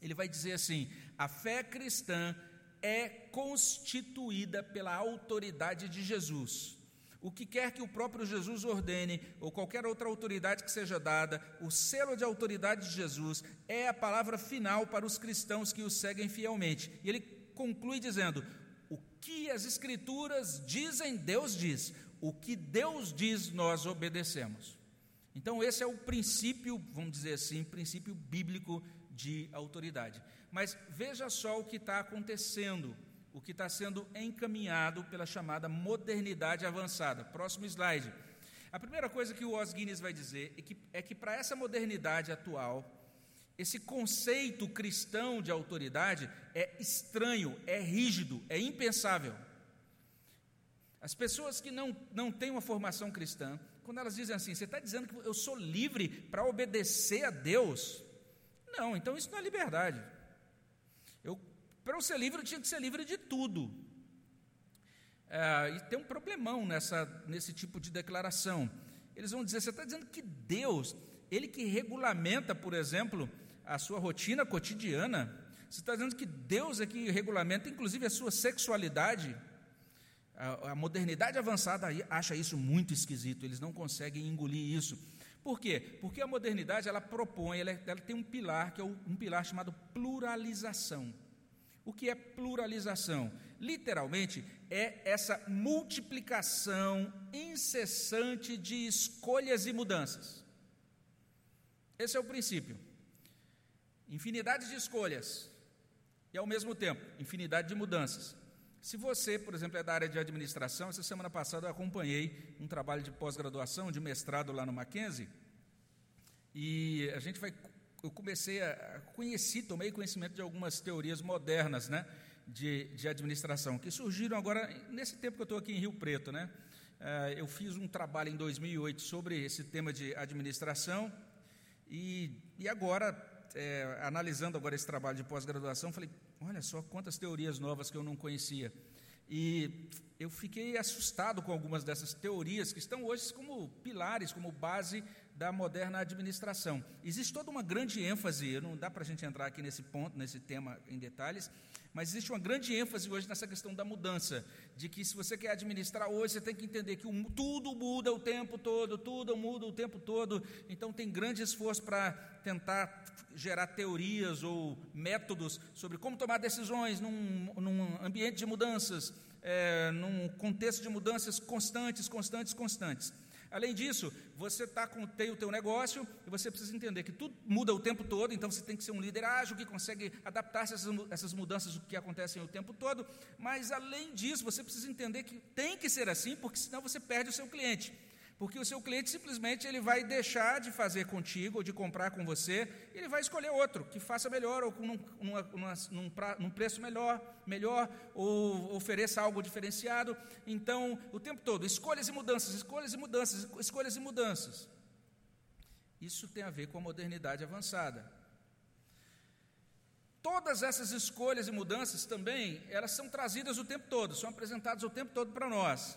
Ele vai dizer assim: a fé cristã é constituída pela autoridade de Jesus. O que quer que o próprio Jesus ordene, ou qualquer outra autoridade que seja dada, o selo de autoridade de Jesus é a palavra final para os cristãos que o seguem fielmente. E ele conclui dizendo: O que as Escrituras dizem, Deus diz. O que Deus diz, nós obedecemos. Então, esse é o princípio, vamos dizer assim, princípio bíblico de autoridade. Mas veja só o que está acontecendo, o que está sendo encaminhado pela chamada modernidade avançada. Próximo slide. A primeira coisa que o Os Guinness vai dizer é que, é que para essa modernidade atual, esse conceito cristão de autoridade é estranho, é rígido, é impensável. As pessoas que não, não têm uma formação cristã, quando elas dizem assim, você está dizendo que eu sou livre para obedecer a Deus? Não, então isso não é liberdade. Para eu ser livre, eu tinha que ser livre de tudo. É, e tem um problemão nessa, nesse tipo de declaração. Eles vão dizer: você está dizendo que Deus, Ele que regulamenta, por exemplo, a sua rotina cotidiana, você está dizendo que Deus é que regulamenta, inclusive, a sua sexualidade. A, a modernidade avançada acha isso muito esquisito, eles não conseguem engolir isso. Por quê? Porque a modernidade ela propõe, ela, ela tem um pilar que é um pilar chamado pluralização. O que é pluralização? Literalmente, é essa multiplicação incessante de escolhas e mudanças. Esse é o princípio. Infinidade de escolhas e, ao mesmo tempo, infinidade de mudanças. Se você, por exemplo, é da área de administração, essa semana passada eu acompanhei um trabalho de pós-graduação, de mestrado lá no Mackenzie, e a gente vai eu comecei a conhecer, tomei conhecimento de algumas teorias modernas, né, de, de administração, que surgiram agora, nesse tempo que eu estou aqui em Rio Preto, né, uh, eu fiz um trabalho em 2008 sobre esse tema de administração, e, e agora, é, analisando agora esse trabalho de pós-graduação, falei, olha só quantas teorias novas que eu não conhecia, e eu fiquei assustado com algumas dessas teorias que estão hoje como pilares, como base da moderna administração. Existe toda uma grande ênfase, não dá para a gente entrar aqui nesse ponto, nesse tema em detalhes, mas existe uma grande ênfase hoje nessa questão da mudança, de que se você quer administrar hoje, você tem que entender que o, tudo muda o tempo todo, tudo muda o tempo todo, então tem grande esforço para tentar gerar teorias ou métodos sobre como tomar decisões num, num ambiente de mudanças, é, num contexto de mudanças constantes, constantes, constantes. Além disso, você tá com, tem o teu negócio e você precisa entender que tudo muda o tempo todo, então você tem que ser um líder ágil que consegue adaptar-se a essas, mudanças que acontecem o tempo todo. Mas, além disso, você precisa entender que tem que ser assim, porque senão você perde o seu cliente porque o seu cliente simplesmente ele vai deixar de fazer contigo ou de comprar com você, e ele vai escolher outro que faça melhor ou com numa, num, num, preço melhor, melhor ou ofereça algo diferenciado. Então, o tempo todo, escolhas e mudanças, escolhas e mudanças, escolhas e mudanças. Isso tem a ver com a modernidade avançada. Todas essas escolhas e mudanças também, elas são trazidas o tempo todo, são apresentadas o tempo todo para nós.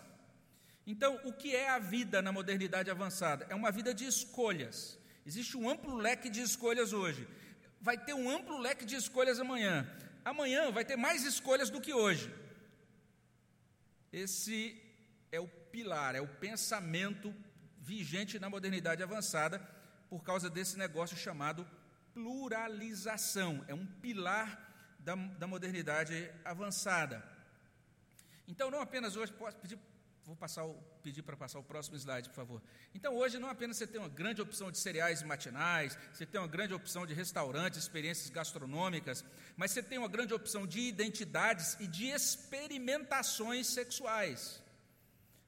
Então, o que é a vida na modernidade avançada? É uma vida de escolhas. Existe um amplo leque de escolhas hoje. Vai ter um amplo leque de escolhas amanhã. Amanhã vai ter mais escolhas do que hoje. Esse é o pilar, é o pensamento vigente na modernidade avançada, por causa desse negócio chamado pluralização. É um pilar da, da modernidade avançada. Então, não apenas hoje, posso pedir Vou passar o, pedir para passar o próximo slide, por favor. Então, hoje, não apenas você tem uma grande opção de cereais matinais, você tem uma grande opção de restaurantes, experiências gastronômicas, mas você tem uma grande opção de identidades e de experimentações sexuais.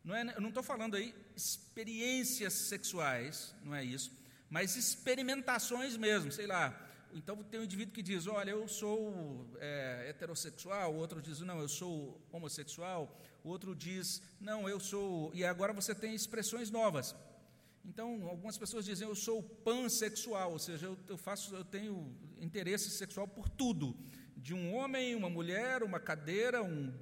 Não é, eu não estou falando aí experiências sexuais, não é isso, mas experimentações mesmo, sei lá. Então tem um indivíduo que diz, olha, eu sou é, heterossexual, outro diz, não, eu sou homossexual, o outro diz, não, eu sou. E agora você tem expressões novas. Então, algumas pessoas dizem, eu sou pansexual, ou seja, eu, eu faço, eu tenho interesse sexual por tudo, de um homem, uma mulher, uma cadeira, um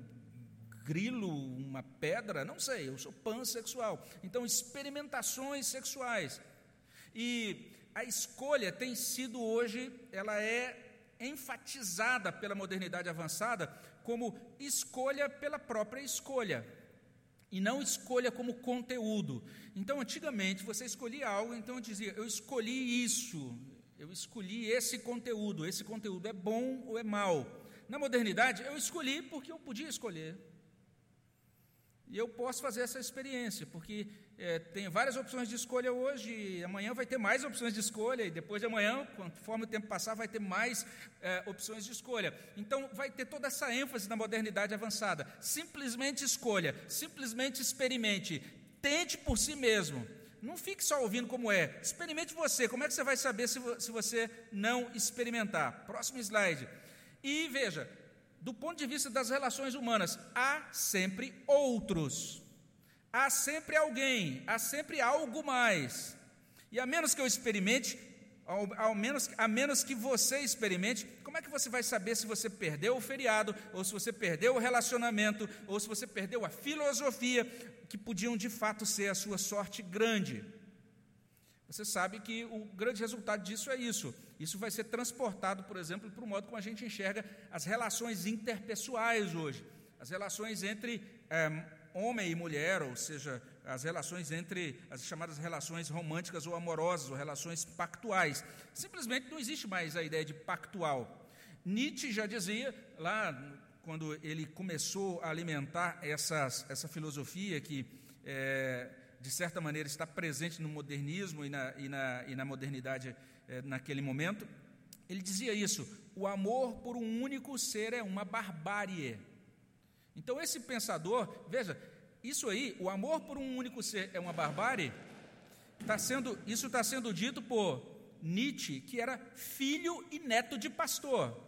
grilo, uma pedra, não sei, eu sou pansexual. Então, experimentações sexuais. E a escolha tem sido hoje, ela é enfatizada pela modernidade avançada como escolha pela própria escolha e não escolha como conteúdo. Então, antigamente, você escolhia algo, então dizia, eu escolhi isso, eu escolhi esse conteúdo, esse conteúdo é bom ou é mal. Na modernidade, eu escolhi porque eu podia escolher. E eu posso fazer essa experiência, porque é, tem várias opções de escolha hoje, amanhã vai ter mais opções de escolha, e depois de amanhã, conforme o tempo passar, vai ter mais é, opções de escolha. Então, vai ter toda essa ênfase na modernidade avançada. Simplesmente escolha, simplesmente experimente, tente por si mesmo. Não fique só ouvindo como é, experimente você. Como é que você vai saber se, se você não experimentar? Próximo slide. E veja, do ponto de vista das relações humanas, há sempre outros. Há sempre alguém, há sempre algo mais. E a menos que eu experimente, ao, ao, menos, a menos que você experimente, como é que você vai saber se você perdeu o feriado, ou se você perdeu o relacionamento, ou se você perdeu a filosofia, que podiam de fato ser a sua sorte grande? Você sabe que o grande resultado disso é isso. Isso vai ser transportado, por exemplo, para o modo como a gente enxerga as relações interpessoais hoje, as relações entre é, homem e mulher, ou seja, as relações entre as chamadas relações românticas ou amorosas, ou relações pactuais. Simplesmente não existe mais a ideia de pactual. Nietzsche já dizia, lá quando ele começou a alimentar essas, essa filosofia que, é, de certa maneira, está presente no modernismo e na, e na, e na modernidade é, naquele momento, ele dizia isso: o amor por um único ser é uma barbárie. Então, esse pensador, veja, isso aí, o amor por um único ser é uma barbárie, tá sendo, isso está sendo dito por Nietzsche, que era filho e neto de pastor.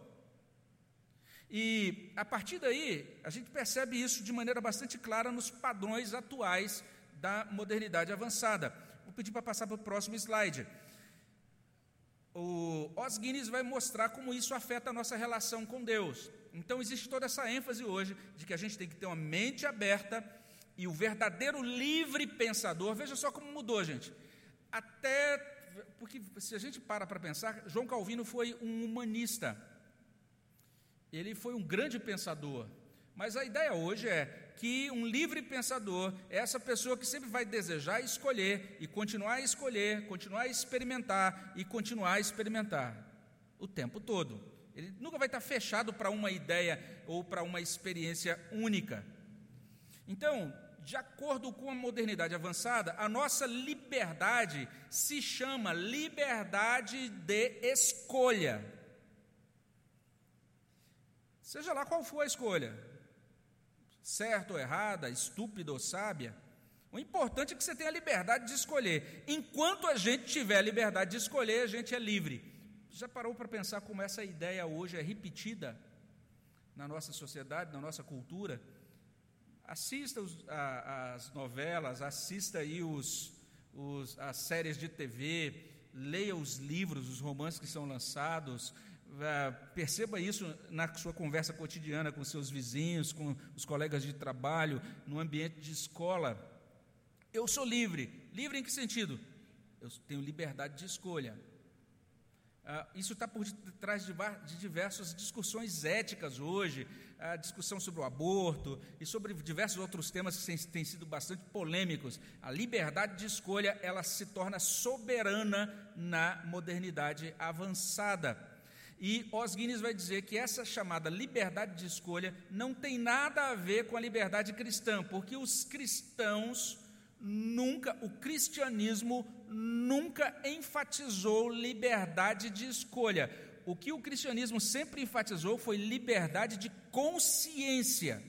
E a partir daí, a gente percebe isso de maneira bastante clara nos padrões atuais da modernidade avançada. Vou pedir para passar para o próximo slide. O Os Guinness vai mostrar como isso afeta a nossa relação com Deus. Então, existe toda essa ênfase hoje de que a gente tem que ter uma mente aberta e o verdadeiro livre pensador. Veja só como mudou, gente. Até. Porque se a gente para para pensar, João Calvino foi um humanista. Ele foi um grande pensador. Mas a ideia hoje é que um livre pensador é essa pessoa que sempre vai desejar escolher e continuar a escolher, continuar a experimentar e continuar a experimentar o tempo todo. Ele nunca vai estar fechado para uma ideia ou para uma experiência única. Então, de acordo com a modernidade avançada, a nossa liberdade se chama liberdade de escolha. Seja lá qual for a escolha, certa ou errada, estúpida ou sábia, o importante é que você tenha a liberdade de escolher. Enquanto a gente tiver a liberdade de escolher, a gente é livre. Já parou para pensar como essa ideia hoje é repetida na nossa sociedade, na nossa cultura? Assista os, a, as novelas, assista aí os, os, as séries de TV, leia os livros, os romances que são lançados, perceba isso na sua conversa cotidiana com seus vizinhos, com os colegas de trabalho, no ambiente de escola. Eu sou livre. Livre em que sentido? Eu tenho liberdade de escolha. Ah, isso está por trás de diversas discussões éticas hoje, a discussão sobre o aborto e sobre diversos outros temas que têm sido bastante polêmicos. A liberdade de escolha ela se torna soberana na modernidade avançada. E Os Guinness vai dizer que essa chamada liberdade de escolha não tem nada a ver com a liberdade cristã, porque os cristãos nunca, o cristianismo nunca enfatizou liberdade de escolha. O que o cristianismo sempre enfatizou foi liberdade de consciência.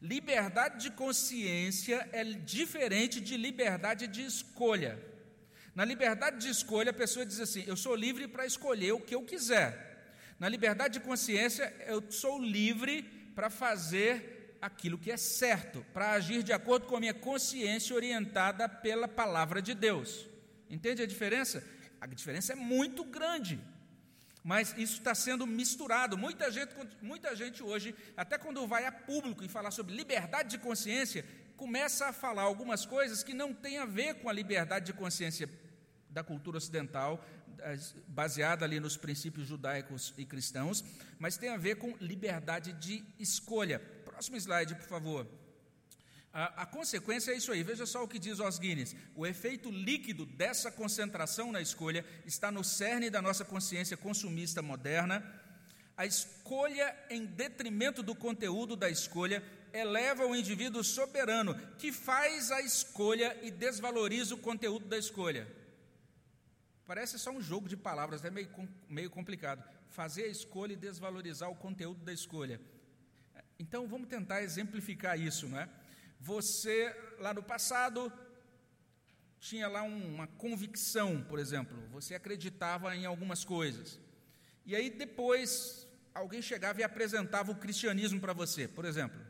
Liberdade de consciência é diferente de liberdade de escolha. Na liberdade de escolha, a pessoa diz assim: eu sou livre para escolher o que eu quiser. Na liberdade de consciência, eu sou livre para fazer aquilo que é certo, para agir de acordo com a minha consciência orientada pela palavra de Deus. Entende a diferença? A diferença é muito grande. Mas isso está sendo misturado. Muita gente, muita gente hoje, até quando vai a público e falar sobre liberdade de consciência, começa a falar algumas coisas que não têm a ver com a liberdade de consciência da cultura ocidental, baseada ali nos princípios judaicos e cristãos, mas tem a ver com liberdade de escolha. Próximo slide, por favor. A, a, consequência é isso aí, veja só o que diz Os Guinness. O efeito líquido dessa concentração na escolha está no cerne da nossa consciência consumista moderna. A escolha em detrimento do conteúdo da escolha eleva o indivíduo soberano, que faz a escolha e desvaloriza o conteúdo da escolha. Parece só um jogo de palavras, é meio, meio complicado. Fazer a escolha e desvalorizar o conteúdo da escolha. Então vamos tentar exemplificar isso, não é? Você, lá no passado, tinha lá uma convicção, por exemplo, você acreditava em algumas coisas. E aí depois alguém chegava e apresentava o cristianismo para você, por exemplo.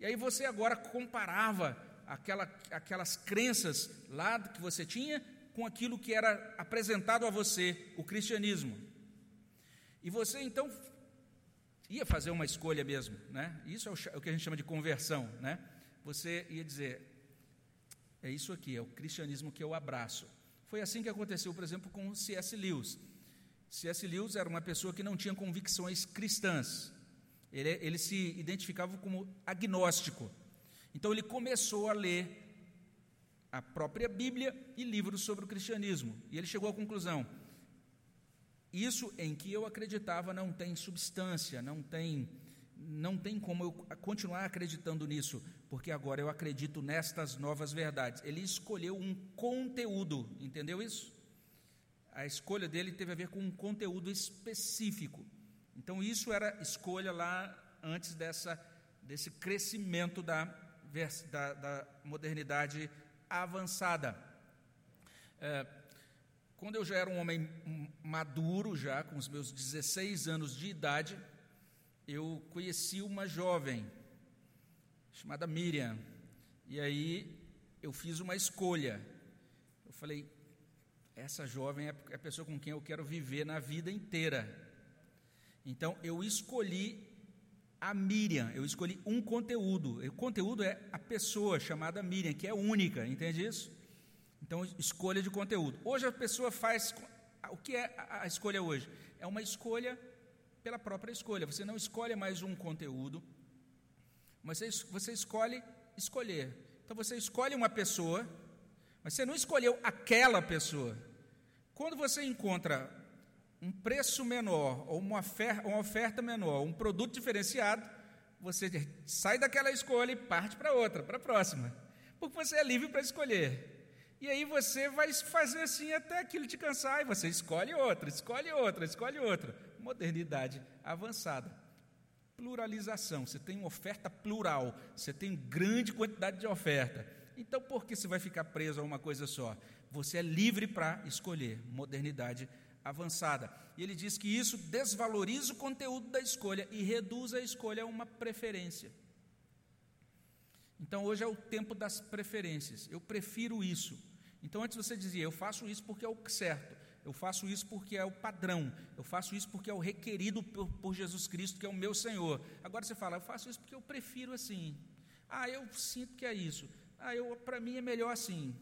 E aí você agora comparava aquela, aquelas crenças lá que você tinha com aquilo que era apresentado a você, o cristianismo. E você então ia fazer uma escolha mesmo, né? Isso é o que a gente chama de conversão, né? Você ia dizer: É isso aqui, é o cristianismo que eu abraço. Foi assim que aconteceu, por exemplo, com C.S. Lewis. C.S. Lewis era uma pessoa que não tinha convicções cristãs. Ele, ele se identificava como agnóstico. Então ele começou a ler a própria Bíblia e livros sobre o cristianismo. E ele chegou à conclusão: isso em que eu acreditava não tem substância, não tem não tem como eu continuar acreditando nisso, porque agora eu acredito nestas novas verdades. Ele escolheu um conteúdo, entendeu isso? A escolha dele teve a ver com um conteúdo específico. Então isso era escolha lá antes dessa desse crescimento da, da, da modernidade avançada. É, quando eu já era um homem maduro, já com os meus 16 anos de idade, eu conheci uma jovem chamada Miriam. E aí eu fiz uma escolha. Eu falei: essa jovem é a pessoa com quem eu quero viver na vida inteira. Então eu escolhi a Miriam, eu escolhi um conteúdo. O conteúdo é a pessoa chamada Miriam, que é única, entende isso? Então, escolha de conteúdo. Hoje a pessoa faz. O que é a escolha hoje? É uma escolha pela própria escolha. Você não escolhe mais um conteúdo, mas você, escolhe escolher. Então você escolhe uma pessoa, mas você não escolheu aquela pessoa. Quando você encontra um preço menor, ou uma oferta, uma oferta menor, um produto diferenciado, você sai daquela escolha e parte para outra, para a próxima. Porque você é livre para escolher. E aí você vai fazer assim até aquilo te cansar, e você escolhe outra, escolhe outra, escolhe outra. Modernidade avançada. Pluralização, você tem uma oferta plural, você tem grande quantidade de oferta. Então por que você vai ficar preso a uma coisa só? Você é livre para escolher. Modernidade avançada. E ele diz que isso desvaloriza o conteúdo da escolha e reduz a escolha a uma preferência. Então hoje é o tempo das preferências. Eu prefiro isso. Então antes você dizia, eu faço isso porque é o certo, eu faço isso porque é o padrão, eu faço isso porque é o requerido por, por Jesus Cristo, que é o meu Senhor. Agora você fala, eu faço isso porque eu prefiro assim. Ah, eu sinto que é isso. Ah, eu para mim é melhor assim.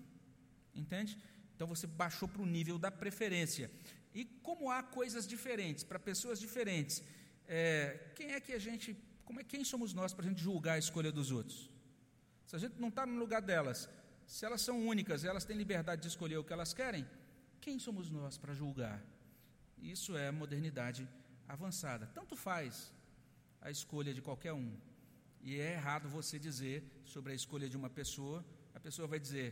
Entende? Então você baixou para o nível da preferência. E como há coisas diferentes para pessoas diferentes, é, quem é que a gente, como é quem somos nós para a gente julgar a escolha dos outros? Se a gente não está no lugar delas, se elas são únicas, elas têm liberdade de escolher o que elas querem, quem somos nós para julgar? Isso é modernidade avançada. Tanto faz a escolha de qualquer um. E é errado você dizer sobre a escolha de uma pessoa, a pessoa vai dizer: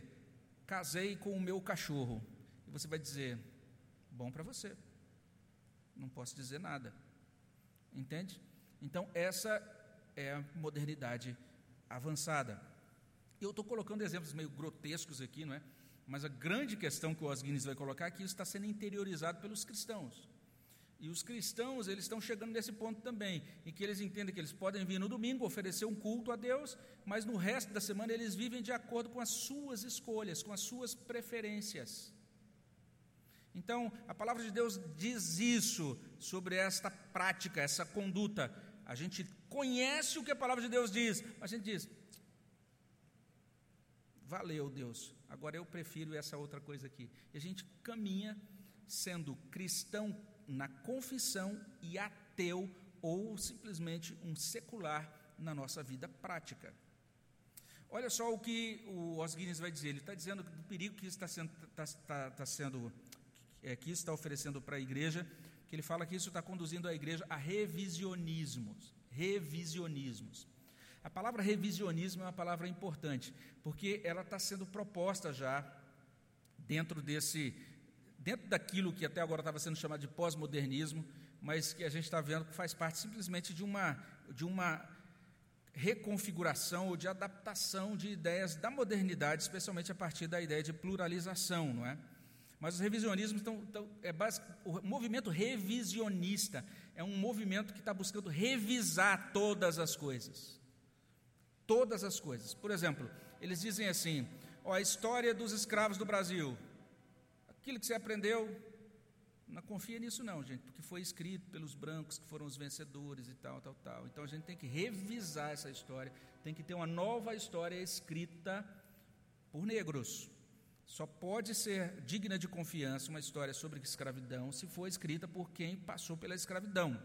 casei com o meu cachorro. E você vai dizer: bom para você. Não posso dizer nada. Entende? Então, essa é a modernidade avançada. Eu estou colocando exemplos meio grotescos aqui, não é? Mas a grande questão que o Osguinness vai colocar é que isso está sendo interiorizado pelos cristãos. E os cristãos, eles estão chegando nesse ponto também, em que eles entendem que eles podem vir no domingo oferecer um culto a Deus, mas no resto da semana eles vivem de acordo com as suas escolhas, com as suas preferências. Então, a palavra de Deus diz isso sobre esta prática, essa conduta. A gente conhece o que a palavra de Deus diz, mas a gente diz: valeu Deus, agora eu prefiro essa outra coisa aqui. E a gente caminha sendo cristão na confissão e ateu ou simplesmente um secular na nossa vida prática. Olha só o que o Os Guinness vai dizer. Ele está dizendo do perigo que está sendo, está, está, está sendo é, que está oferecendo para a igreja, que ele fala que isso está conduzindo a igreja a revisionismos, revisionismos. A palavra revisionismo é uma palavra importante, porque ela está sendo proposta já dentro desse, dentro daquilo que até agora estava sendo chamado de pós-modernismo, mas que a gente está vendo que faz parte simplesmente de uma, de uma reconfiguração ou de adaptação de ideias da modernidade, especialmente a partir da ideia de pluralização, não é? Mas os revisionismos estão, estão é basic, o movimento revisionista é um movimento que está buscando revisar todas as coisas todas as coisas. Por exemplo, eles dizem assim: ó, a história dos escravos do Brasil, aquilo que você aprendeu, não confia nisso não, gente, porque foi escrito pelos brancos que foram os vencedores e tal, tal, tal. Então a gente tem que revisar essa história, tem que ter uma nova história escrita por negros. Só pode ser digna de confiança uma história sobre escravidão se for escrita por quem passou pela escravidão.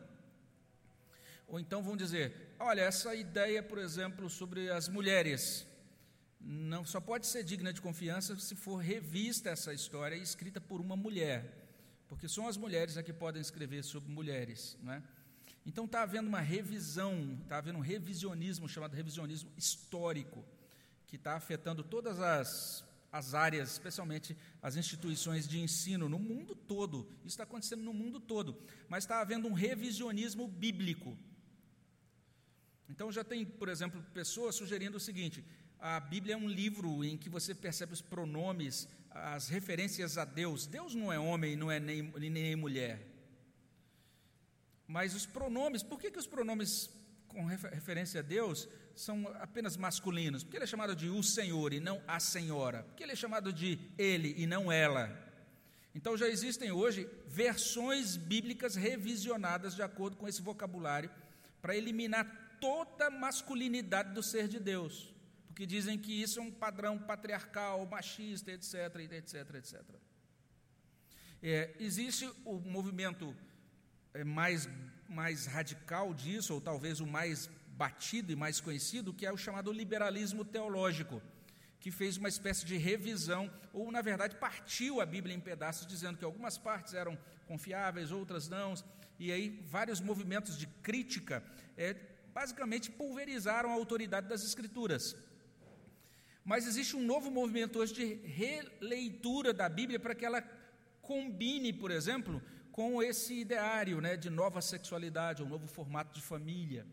Ou então vão dizer: olha, essa ideia, por exemplo, sobre as mulheres, não só pode ser digna de confiança se for revista essa história e escrita por uma mulher, porque são as mulheres a que podem escrever sobre mulheres, não é? Então está havendo uma revisão, está havendo um revisionismo chamado revisionismo histórico, que está afetando todas as, as áreas, especialmente as instituições de ensino no mundo todo. Isso está acontecendo no mundo todo, mas está havendo um revisionismo bíblico. Então já tem, por exemplo, pessoas sugerindo o seguinte: a Bíblia é um livro em que você percebe os pronomes, as referências a Deus. Deus não é homem, não é nem, nem mulher. Mas os pronomes, por que, que os pronomes com referência a Deus são apenas masculinos? Porque ele é chamado de o Senhor e não a Senhora? Porque ele é chamado de ele e não ela? Então já existem hoje versões bíblicas revisionadas de acordo com esse vocabulário para eliminar toda a masculinidade do ser de Deus, porque dizem que isso é um padrão patriarcal, machista, etc, etc, etc. É, existe o movimento é, mais, mais radical disso, ou talvez o mais batido e mais conhecido, que é o chamado liberalismo teológico, que fez uma espécie de revisão, ou na verdade partiu a Bíblia em pedaços, dizendo que algumas partes eram confiáveis, outras não, e aí vários movimentos de crítica é, basicamente pulverizaram a autoridade das Escrituras. Mas existe um novo movimento hoje de releitura da Bíblia para que ela combine, por exemplo, com esse ideário né, de nova sexualidade, um novo formato de família,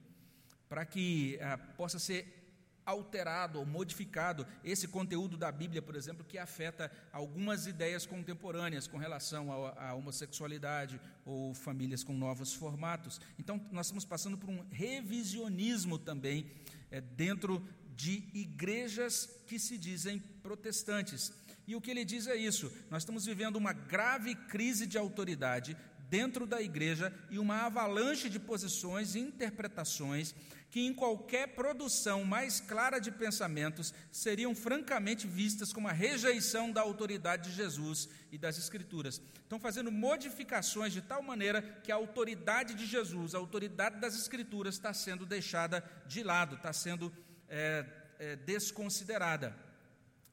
para que ah, possa ser alterado ou modificado esse conteúdo da Bíblia, por exemplo, que afeta algumas ideias contemporâneas com relação à homossexualidade ou famílias com novos formatos. Então, nós estamos passando por um revisionismo também é, dentro de igrejas que se dizem protestantes. E o que ele diz é isso: nós estamos vivendo uma grave crise de autoridade dentro da igreja e uma avalanche de posições e interpretações que, em qualquer produção mais clara de pensamentos, seriam francamente vistas como a rejeição da autoridade de Jesus e das Escrituras. Estão fazendo modificações de tal maneira que a autoridade de Jesus, a autoridade das Escrituras, está sendo deixada de lado, está sendo é, é, desconsiderada.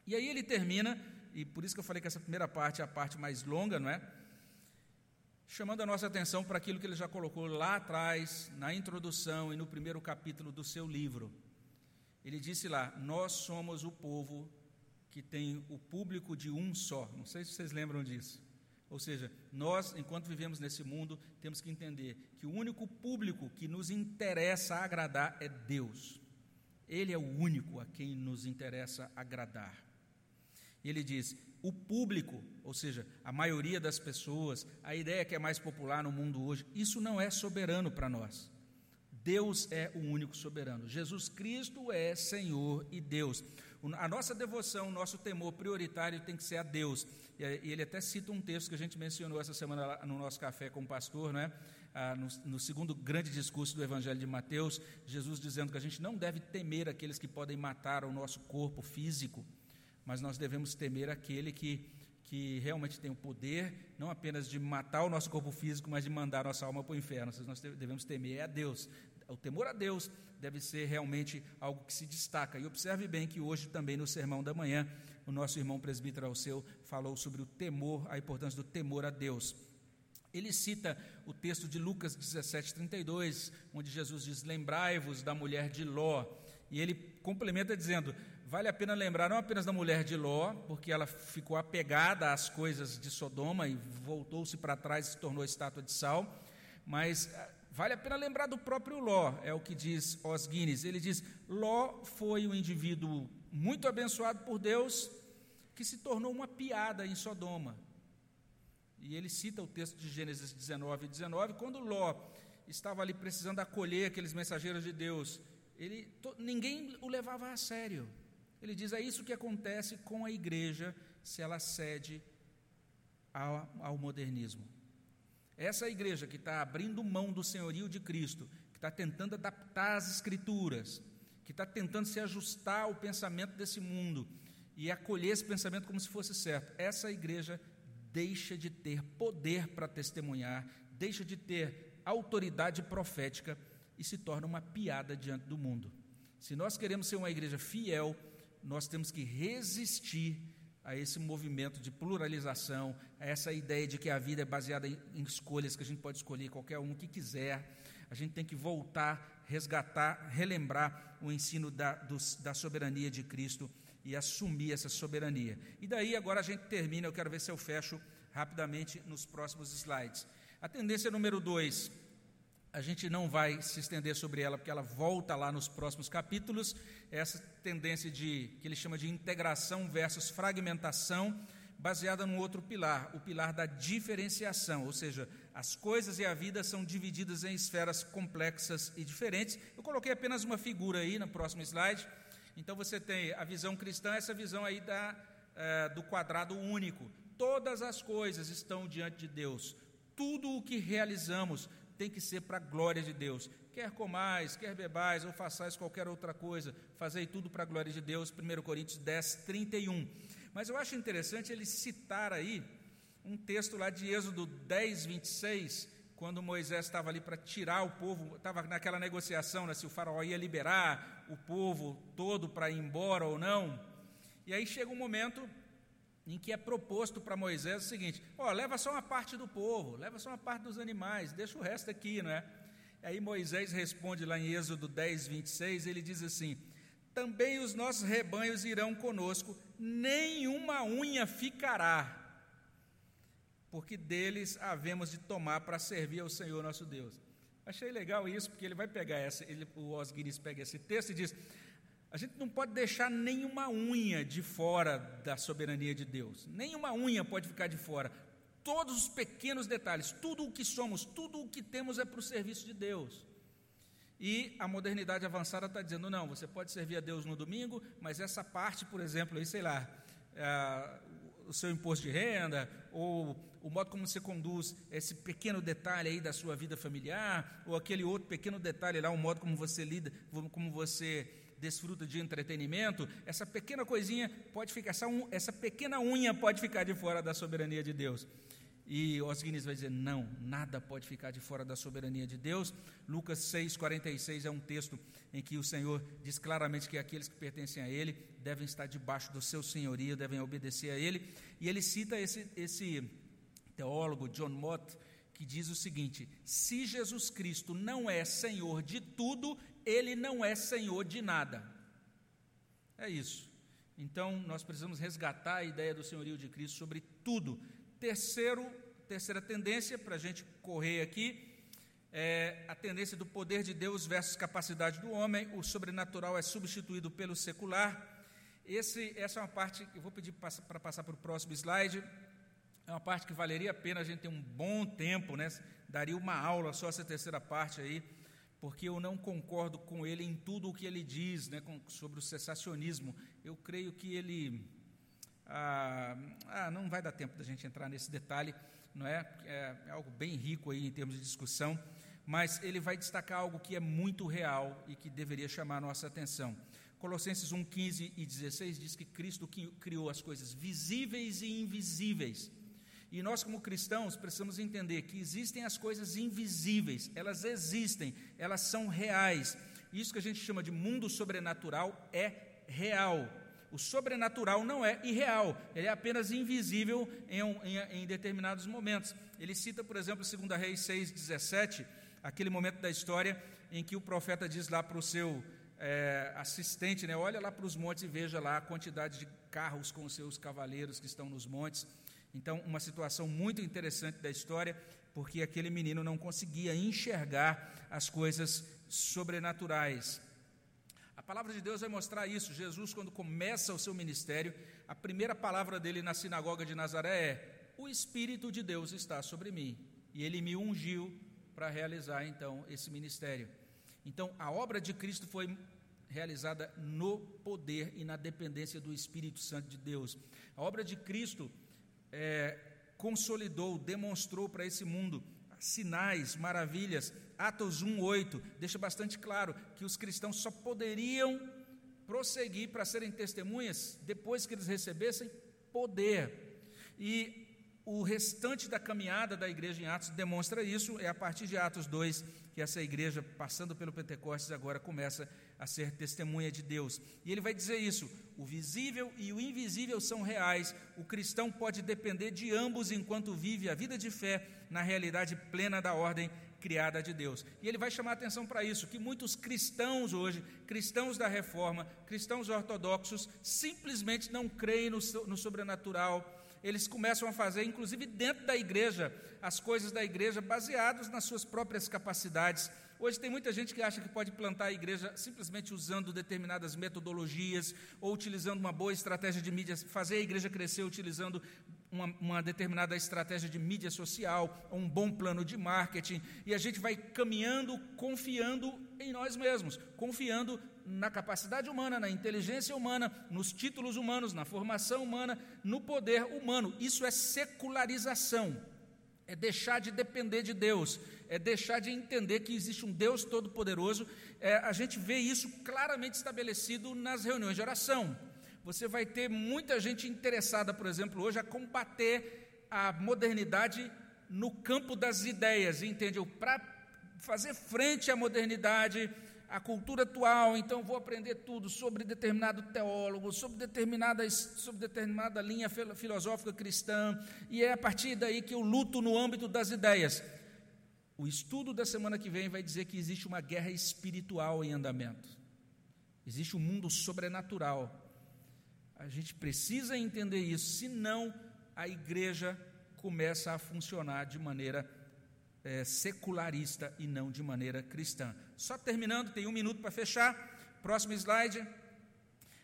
E aí ele termina e por isso que eu falei que essa primeira parte é a parte mais longa, não é? Chamando a nossa atenção para aquilo que ele já colocou lá atrás, na introdução e no primeiro capítulo do seu livro. Ele disse lá: Nós somos o povo que tem o público de um só. Não sei se vocês lembram disso. Ou seja, nós, enquanto vivemos nesse mundo, temos que entender que o único público que nos interessa agradar é Deus. Ele é o único a quem nos interessa agradar. Ele diz: o público, ou seja, a maioria das pessoas, a ideia que é mais popular no mundo hoje, isso não é soberano para nós. Deus é o único soberano. Jesus Cristo é Senhor e Deus. A nossa devoção, o nosso temor prioritário tem que ser a Deus. E ele até cita um texto que a gente mencionou essa semana no nosso café com o pastor, não é? Ah, no, no, segundo grande discurso do Evangelho de Mateus, Jesus dizendo que a gente não deve temer aqueles que podem matar o nosso corpo físico, mas nós devemos temer aquele que, que realmente tem o poder, não apenas de matar o nosso corpo físico, mas de mandar nossa alma para o inferno. Nós devemos temer a Deus. O temor a Deus deve ser realmente algo que se destaca. E observe bem que hoje também no sermão da manhã, o nosso irmão presbítero Alceu falou sobre o temor, a importância do temor a Deus. Ele cita o texto de Lucas 17, 32, onde Jesus diz: Lembrai-vos da mulher de Ló. E ele complementa dizendo: vale a pena lembrar não apenas da mulher de Ló, porque ela ficou apegada às coisas de Sodoma e voltou-se para trás e se tornou estátua de sal, mas ah, vale a pena lembrar do próprio Ló, é o que diz Os Guinness. Ele diz: Ló foi um indivíduo muito abençoado por Deus que se tornou uma piada em Sodoma. E ele cita o texto de Gênesis 19, 19, quando Ló estava ali precisando acolher aqueles mensageiros de Deus, ele, ninguém o levava a sério. Ele diz: é isso que acontece com a igreja se ela cede ao, ao modernismo. Essa igreja que está abrindo mão do senhorio de Cristo, que está tentando adaptar as escrituras, que está tentando se ajustar ao pensamento desse mundo, e acolher esse pensamento como se fosse certo. Essa igreja deixa de ter poder para testemunhar, deixa de ter autoridade profética e se torna uma piada diante do mundo. Se nós queremos ser uma igreja fiel, nós temos que resistir a esse movimento de pluralização, a essa ideia de que a vida é baseada em, em escolhas, que a gente pode escolher qualquer um que quiser. A gente tem que voltar, resgatar, relembrar o ensino da, dos, da soberania de Cristo e assumir essa soberania. E daí agora a gente termina, eu quero ver se eu fecho rapidamente nos próximos slides. A tendência número dois, a gente não vai se estender sobre ela, porque ela volta lá nos próximos capítulos, essa tendência de que ele chama de integração versus fragmentação, baseada num outro pilar, o pilar da diferenciação, ou seja, as coisas e a vida são divididas em esferas complexas e diferentes. Eu coloquei apenas uma figura aí no próximo slide. Então você tem a visão cristã, essa visão aí da, é, do quadrado único. Todas as coisas estão diante de Deus. Tudo o que realizamos tem que ser para a glória de Deus. Quer comais, quer bebais ou façais qualquer outra coisa, fazei tudo para a glória de Deus. 1 Coríntios 10, 31. Mas eu acho interessante ele citar aí um texto lá de Êxodo 10, 26, quando Moisés estava ali para tirar o povo, estava naquela negociação, né, se o faraó ia liberar o povo todo para ir embora ou não. E aí chega um momento em que é proposto para Moisés o seguinte: ó, leva só uma parte do povo, leva só uma parte dos animais, deixa o resto aqui, não é? Aí Moisés responde lá em Êxodo 10, 26, ele diz assim: Também os nossos rebanhos irão conosco, nenhuma unha ficará, porque deles havemos de tomar para servir ao Senhor nosso Deus. Achei legal isso, porque ele vai pegar essa, ele, o Osguinis pega esse texto e diz: a gente não pode deixar nenhuma unha de fora da soberania de Deus, nenhuma unha pode ficar de fora. Todos os pequenos detalhes, tudo o que somos, tudo o que temos é para o serviço de Deus. E a modernidade avançada está dizendo: não, você pode servir a Deus no domingo, mas essa parte, por exemplo, aí, sei lá, é, o seu imposto de renda, ou o modo como você conduz esse pequeno detalhe aí da sua vida familiar, ou aquele outro pequeno detalhe lá, o modo como você lida, como você desfruta de entretenimento, essa pequena coisinha pode ficar, essa, essa pequena unha pode ficar de fora da soberania de Deus. E Osguinis vai dizer: não, nada pode ficar de fora da soberania de Deus. Lucas 6,46 é um texto em que o Senhor diz claramente que aqueles que pertencem a Ele devem estar debaixo do seu senhorio, devem obedecer a Ele. E ele cita esse, esse teólogo, John Mott, que diz o seguinte: se Jesus Cristo não é Senhor de tudo, Ele não é Senhor de nada. É isso. Então, nós precisamos resgatar a ideia do senhorio de Cristo sobre tudo Terceiro, terceira tendência, para a gente correr aqui, é a tendência do poder de Deus versus capacidade do homem. O sobrenatural é substituído pelo secular. Esse, essa é uma parte que eu vou pedir para passar para o próximo slide. É uma parte que valeria a pena a gente ter um bom tempo, né? Daria uma aula só essa terceira parte aí, porque eu não concordo com ele em tudo o que ele diz, né? Com, sobre o cessacionismo. Eu creio que ele ah, ah, não vai dar tempo da gente entrar nesse detalhe, não é? é? é? algo bem rico aí em termos de discussão, mas ele vai destacar algo que é muito real e que deveria chamar a nossa atenção. Colossenses 1, 15 e 16 diz que Cristo criou as coisas visíveis e invisíveis. E nós, como cristãos, precisamos entender que existem as coisas invisíveis, elas existem, elas são reais. Isso que a gente chama de mundo sobrenatural é real. O sobrenatural não é irreal, ele é apenas invisível em, em, em determinados momentos. Ele cita, por exemplo, 2 Reis 6, 17, aquele momento da história em que o profeta diz lá para o seu é, assistente, né, olha lá para os montes e veja lá a quantidade de carros com seus cavaleiros que estão nos montes. Então, uma situação muito interessante da história, porque aquele menino não conseguia enxergar as coisas sobrenaturais palavra de Deus vai mostrar isso. Jesus, quando começa o seu ministério, a primeira palavra dele na sinagoga de Nazaré é: O Espírito de Deus está sobre mim. E ele me ungiu para realizar então esse ministério. Então, a obra de Cristo foi realizada no poder e na dependência do Espírito Santo de Deus. A obra de Cristo é, consolidou, demonstrou para esse mundo sinais, maravilhas. Atos 1:8 deixa bastante claro que os cristãos só poderiam prosseguir para serem testemunhas depois que eles recebessem poder. E o restante da caminhada da igreja em Atos demonstra isso, é a partir de Atos 2 que essa igreja, passando pelo Pentecostes, agora começa a ser testemunha de Deus. E ele vai dizer isso: o visível e o invisível são reais, o cristão pode depender de ambos enquanto vive a vida de fé na realidade plena da ordem criada de Deus. E ele vai chamar atenção para isso, que muitos cristãos hoje, cristãos da reforma, cristãos ortodoxos, simplesmente não creem no, no sobrenatural. Eles começam a fazer, inclusive dentro da igreja, as coisas da igreja baseados nas suas próprias capacidades. Hoje tem muita gente que acha que pode plantar a igreja simplesmente usando determinadas metodologias ou utilizando uma boa estratégia de mídia, fazer a igreja crescer utilizando uma, uma, determinada estratégia de mídia social, um bom plano de marketing, e a gente vai caminhando confiando em nós mesmos, confiando na capacidade humana, na inteligência humana, nos títulos humanos, na formação humana, no poder humano. Isso é secularização, é deixar de depender de Deus, é deixar de entender que existe um Deus todo-poderoso. É, a gente vê isso claramente estabelecido nas reuniões de oração você vai ter muita gente interessada, por exemplo, hoje a combater a modernidade no campo das ideias, entendeu? Para fazer frente à modernidade, à cultura atual, então vou aprender tudo sobre determinado teólogo, sobre determinada, sobre determinada linha filosófica cristã, e é a partir daí que eu luto no âmbito das ideias. O estudo da semana que vem vai dizer que existe uma guerra espiritual em andamento. Existe um mundo sobrenatural a gente precisa entender isso, senão a igreja começa a funcionar de maneira é, secularista e não de maneira cristã. Só terminando, tem um minuto para fechar. Próximo slide.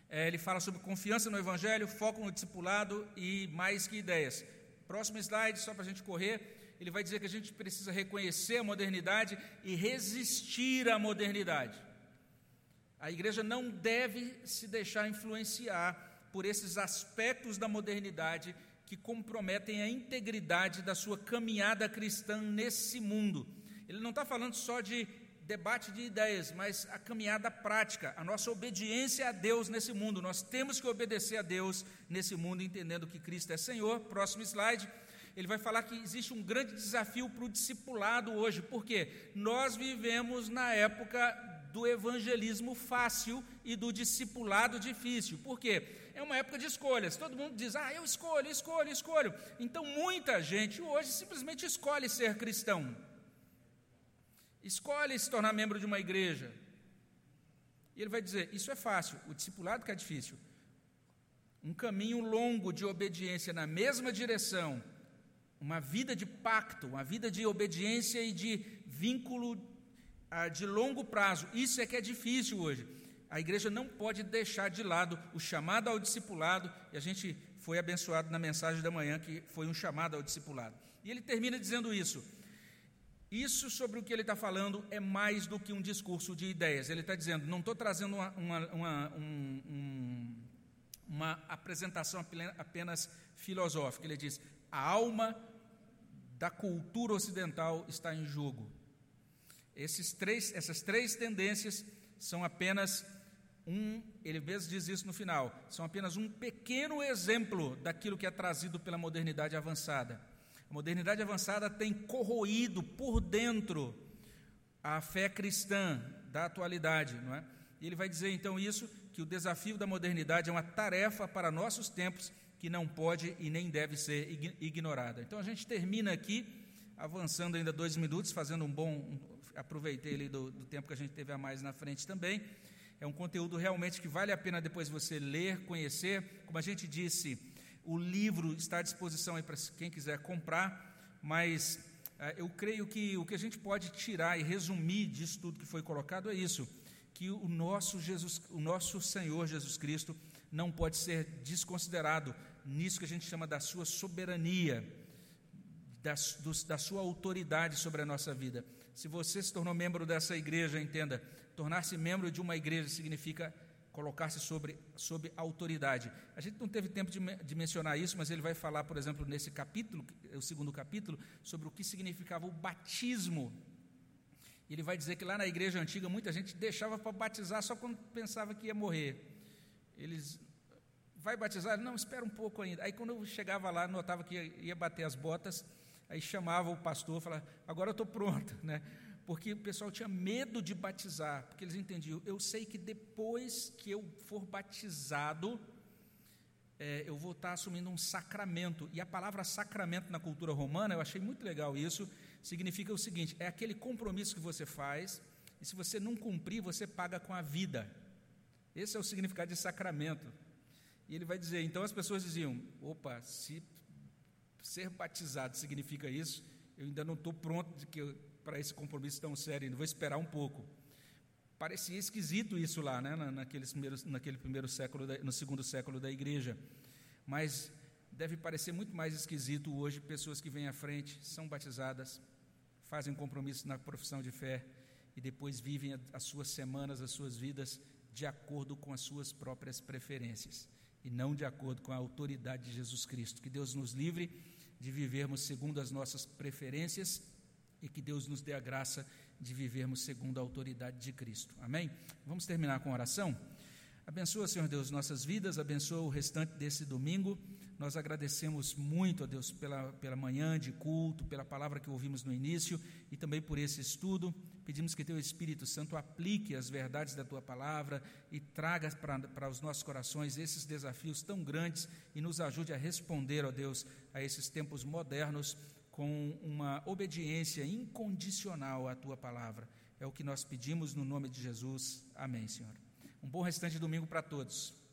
É, ele fala sobre confiança no Evangelho, foco no discipulado e mais que ideias. Próximo slide, só para a gente correr. Ele vai dizer que a gente precisa reconhecer a modernidade e resistir à modernidade. A igreja não deve se deixar influenciar por esses aspectos da modernidade que comprometem a integridade da sua caminhada cristã nesse mundo. Ele não está falando só de debate de ideias, mas a caminhada prática, a nossa obediência a Deus nesse mundo. Nós temos que obedecer a Deus nesse mundo, entendendo que Cristo é Senhor. Próximo slide. Ele vai falar que existe um grande desafio para o discipulado hoje, porque nós vivemos na época do evangelismo fácil e do discipulado difícil. Por quê? é uma época de escolhas. Todo mundo diz, ah, eu escolho, escolho, escolho. Então, muita gente hoje simplesmente escolhe ser cristão. Escolhe se tornar membro de uma igreja. E ele vai dizer: Isso é fácil, o discipulado que é difícil. Um caminho longo de obediência na mesma direção, uma vida de pacto, uma vida de obediência e de vínculo ah, de longo prazo. Isso é que é difícil hoje a igreja não pode deixar de lado o chamado ao discipulado, e a gente foi abençoado na mensagem da manhã, que foi um chamado ao discipulado. E ele termina dizendo isso. Isso sobre o que ele está falando é mais do que um discurso de ideias. Ele está dizendo, não estou trazendo uma, uma, uma, um, um, uma apresentação apenas filosófica. Ele diz, a alma da cultura ocidental está em jogo. Esses três, essas três tendências são apenas um, ele mesmo diz isso no final, são apenas um pequeno exemplo daquilo que é trazido pela modernidade avançada. A modernidade avançada tem corroído por dentro a fé cristã da atualidade, não é? E ele vai dizer então isso que o desafio da modernidade é uma tarefa para nossos tempos que não pode e nem deve ser ignorada. Então a gente termina aqui avançando ainda dois minutos, fazendo um bom, um, aproveitei ali do, do tempo que a gente teve a mais na frente também. É um conteúdo realmente que vale a pena depois você ler, conhecer. Como a gente disse, o livro está à disposição aí para quem quiser comprar, mas eh, eu creio que o que a gente pode tirar e resumir disso tudo que foi colocado é isso, que o nosso Jesus, o nosso Senhor Jesus Cristo não pode ser desconsiderado nisso que a gente chama da sua soberania, da, do, da sua autoridade sobre a nossa vida. Se você se tornou membro dessa igreja, entenda, tornar-se membro de uma igreja significa colocar-se sobre, sobre autoridade. A gente não teve tempo de, de, mencionar isso, mas ele vai falar, por exemplo, nesse capítulo, o segundo capítulo, sobre o que significava o batismo. Ele vai dizer que lá na igreja antiga muita gente deixava para batizar só quando pensava que ia morrer. eles vai batizar? Não, espera um pouco ainda. Aí quando eu chegava lá, notava que ia bater as botas, aí chamava o pastor, falava: "Agora eu estou pronto", né? Porque o pessoal tinha medo de batizar, porque eles entendiam. Eu sei que depois que eu for batizado, é, eu vou estar assumindo um sacramento. E a palavra sacramento na cultura romana, eu achei muito legal isso. Significa o seguinte: é aquele compromisso que você faz, e se você não cumprir, você paga com a vida. Esse é o significado de sacramento. E ele vai dizer: então as pessoas diziam: opa, se ser batizado significa isso, eu ainda não estou pronto para esse compromisso tão sério, ainda vou esperar um pouco. Parecia esquisito isso lá, né, naqueles primeiros, naquele primeiro século, da, no segundo século da igreja, mas deve parecer muito mais esquisito hoje pessoas que vêm à frente, são batizadas, fazem compromisso na profissão de fé e depois vivem as suas semanas, as suas vidas de acordo com as suas próprias preferências e não de acordo com a autoridade de Jesus Cristo. Que Deus nos livre de vivermos segundo as nossas preferências e que Deus nos dê a graça de vivermos segundo a autoridade de Cristo. Amém? Vamos terminar com oração? Abençoa, Senhor Deus, nossas vidas, abençoa o restante desse domingo. Nós agradecemos muito a Deus pela, pela manhã de culto, pela palavra que ouvimos no início e também por esse estudo. Pedimos que Teu Espírito Santo aplique as verdades da Tua palavra e traga para os nossos corações esses desafios tão grandes e nos ajude a responder, ó Deus, a esses tempos modernos com uma obediência incondicional à Tua palavra. É o que nós pedimos no nome de Jesus. Amém, Senhor. Um bom restante de domingo para todos.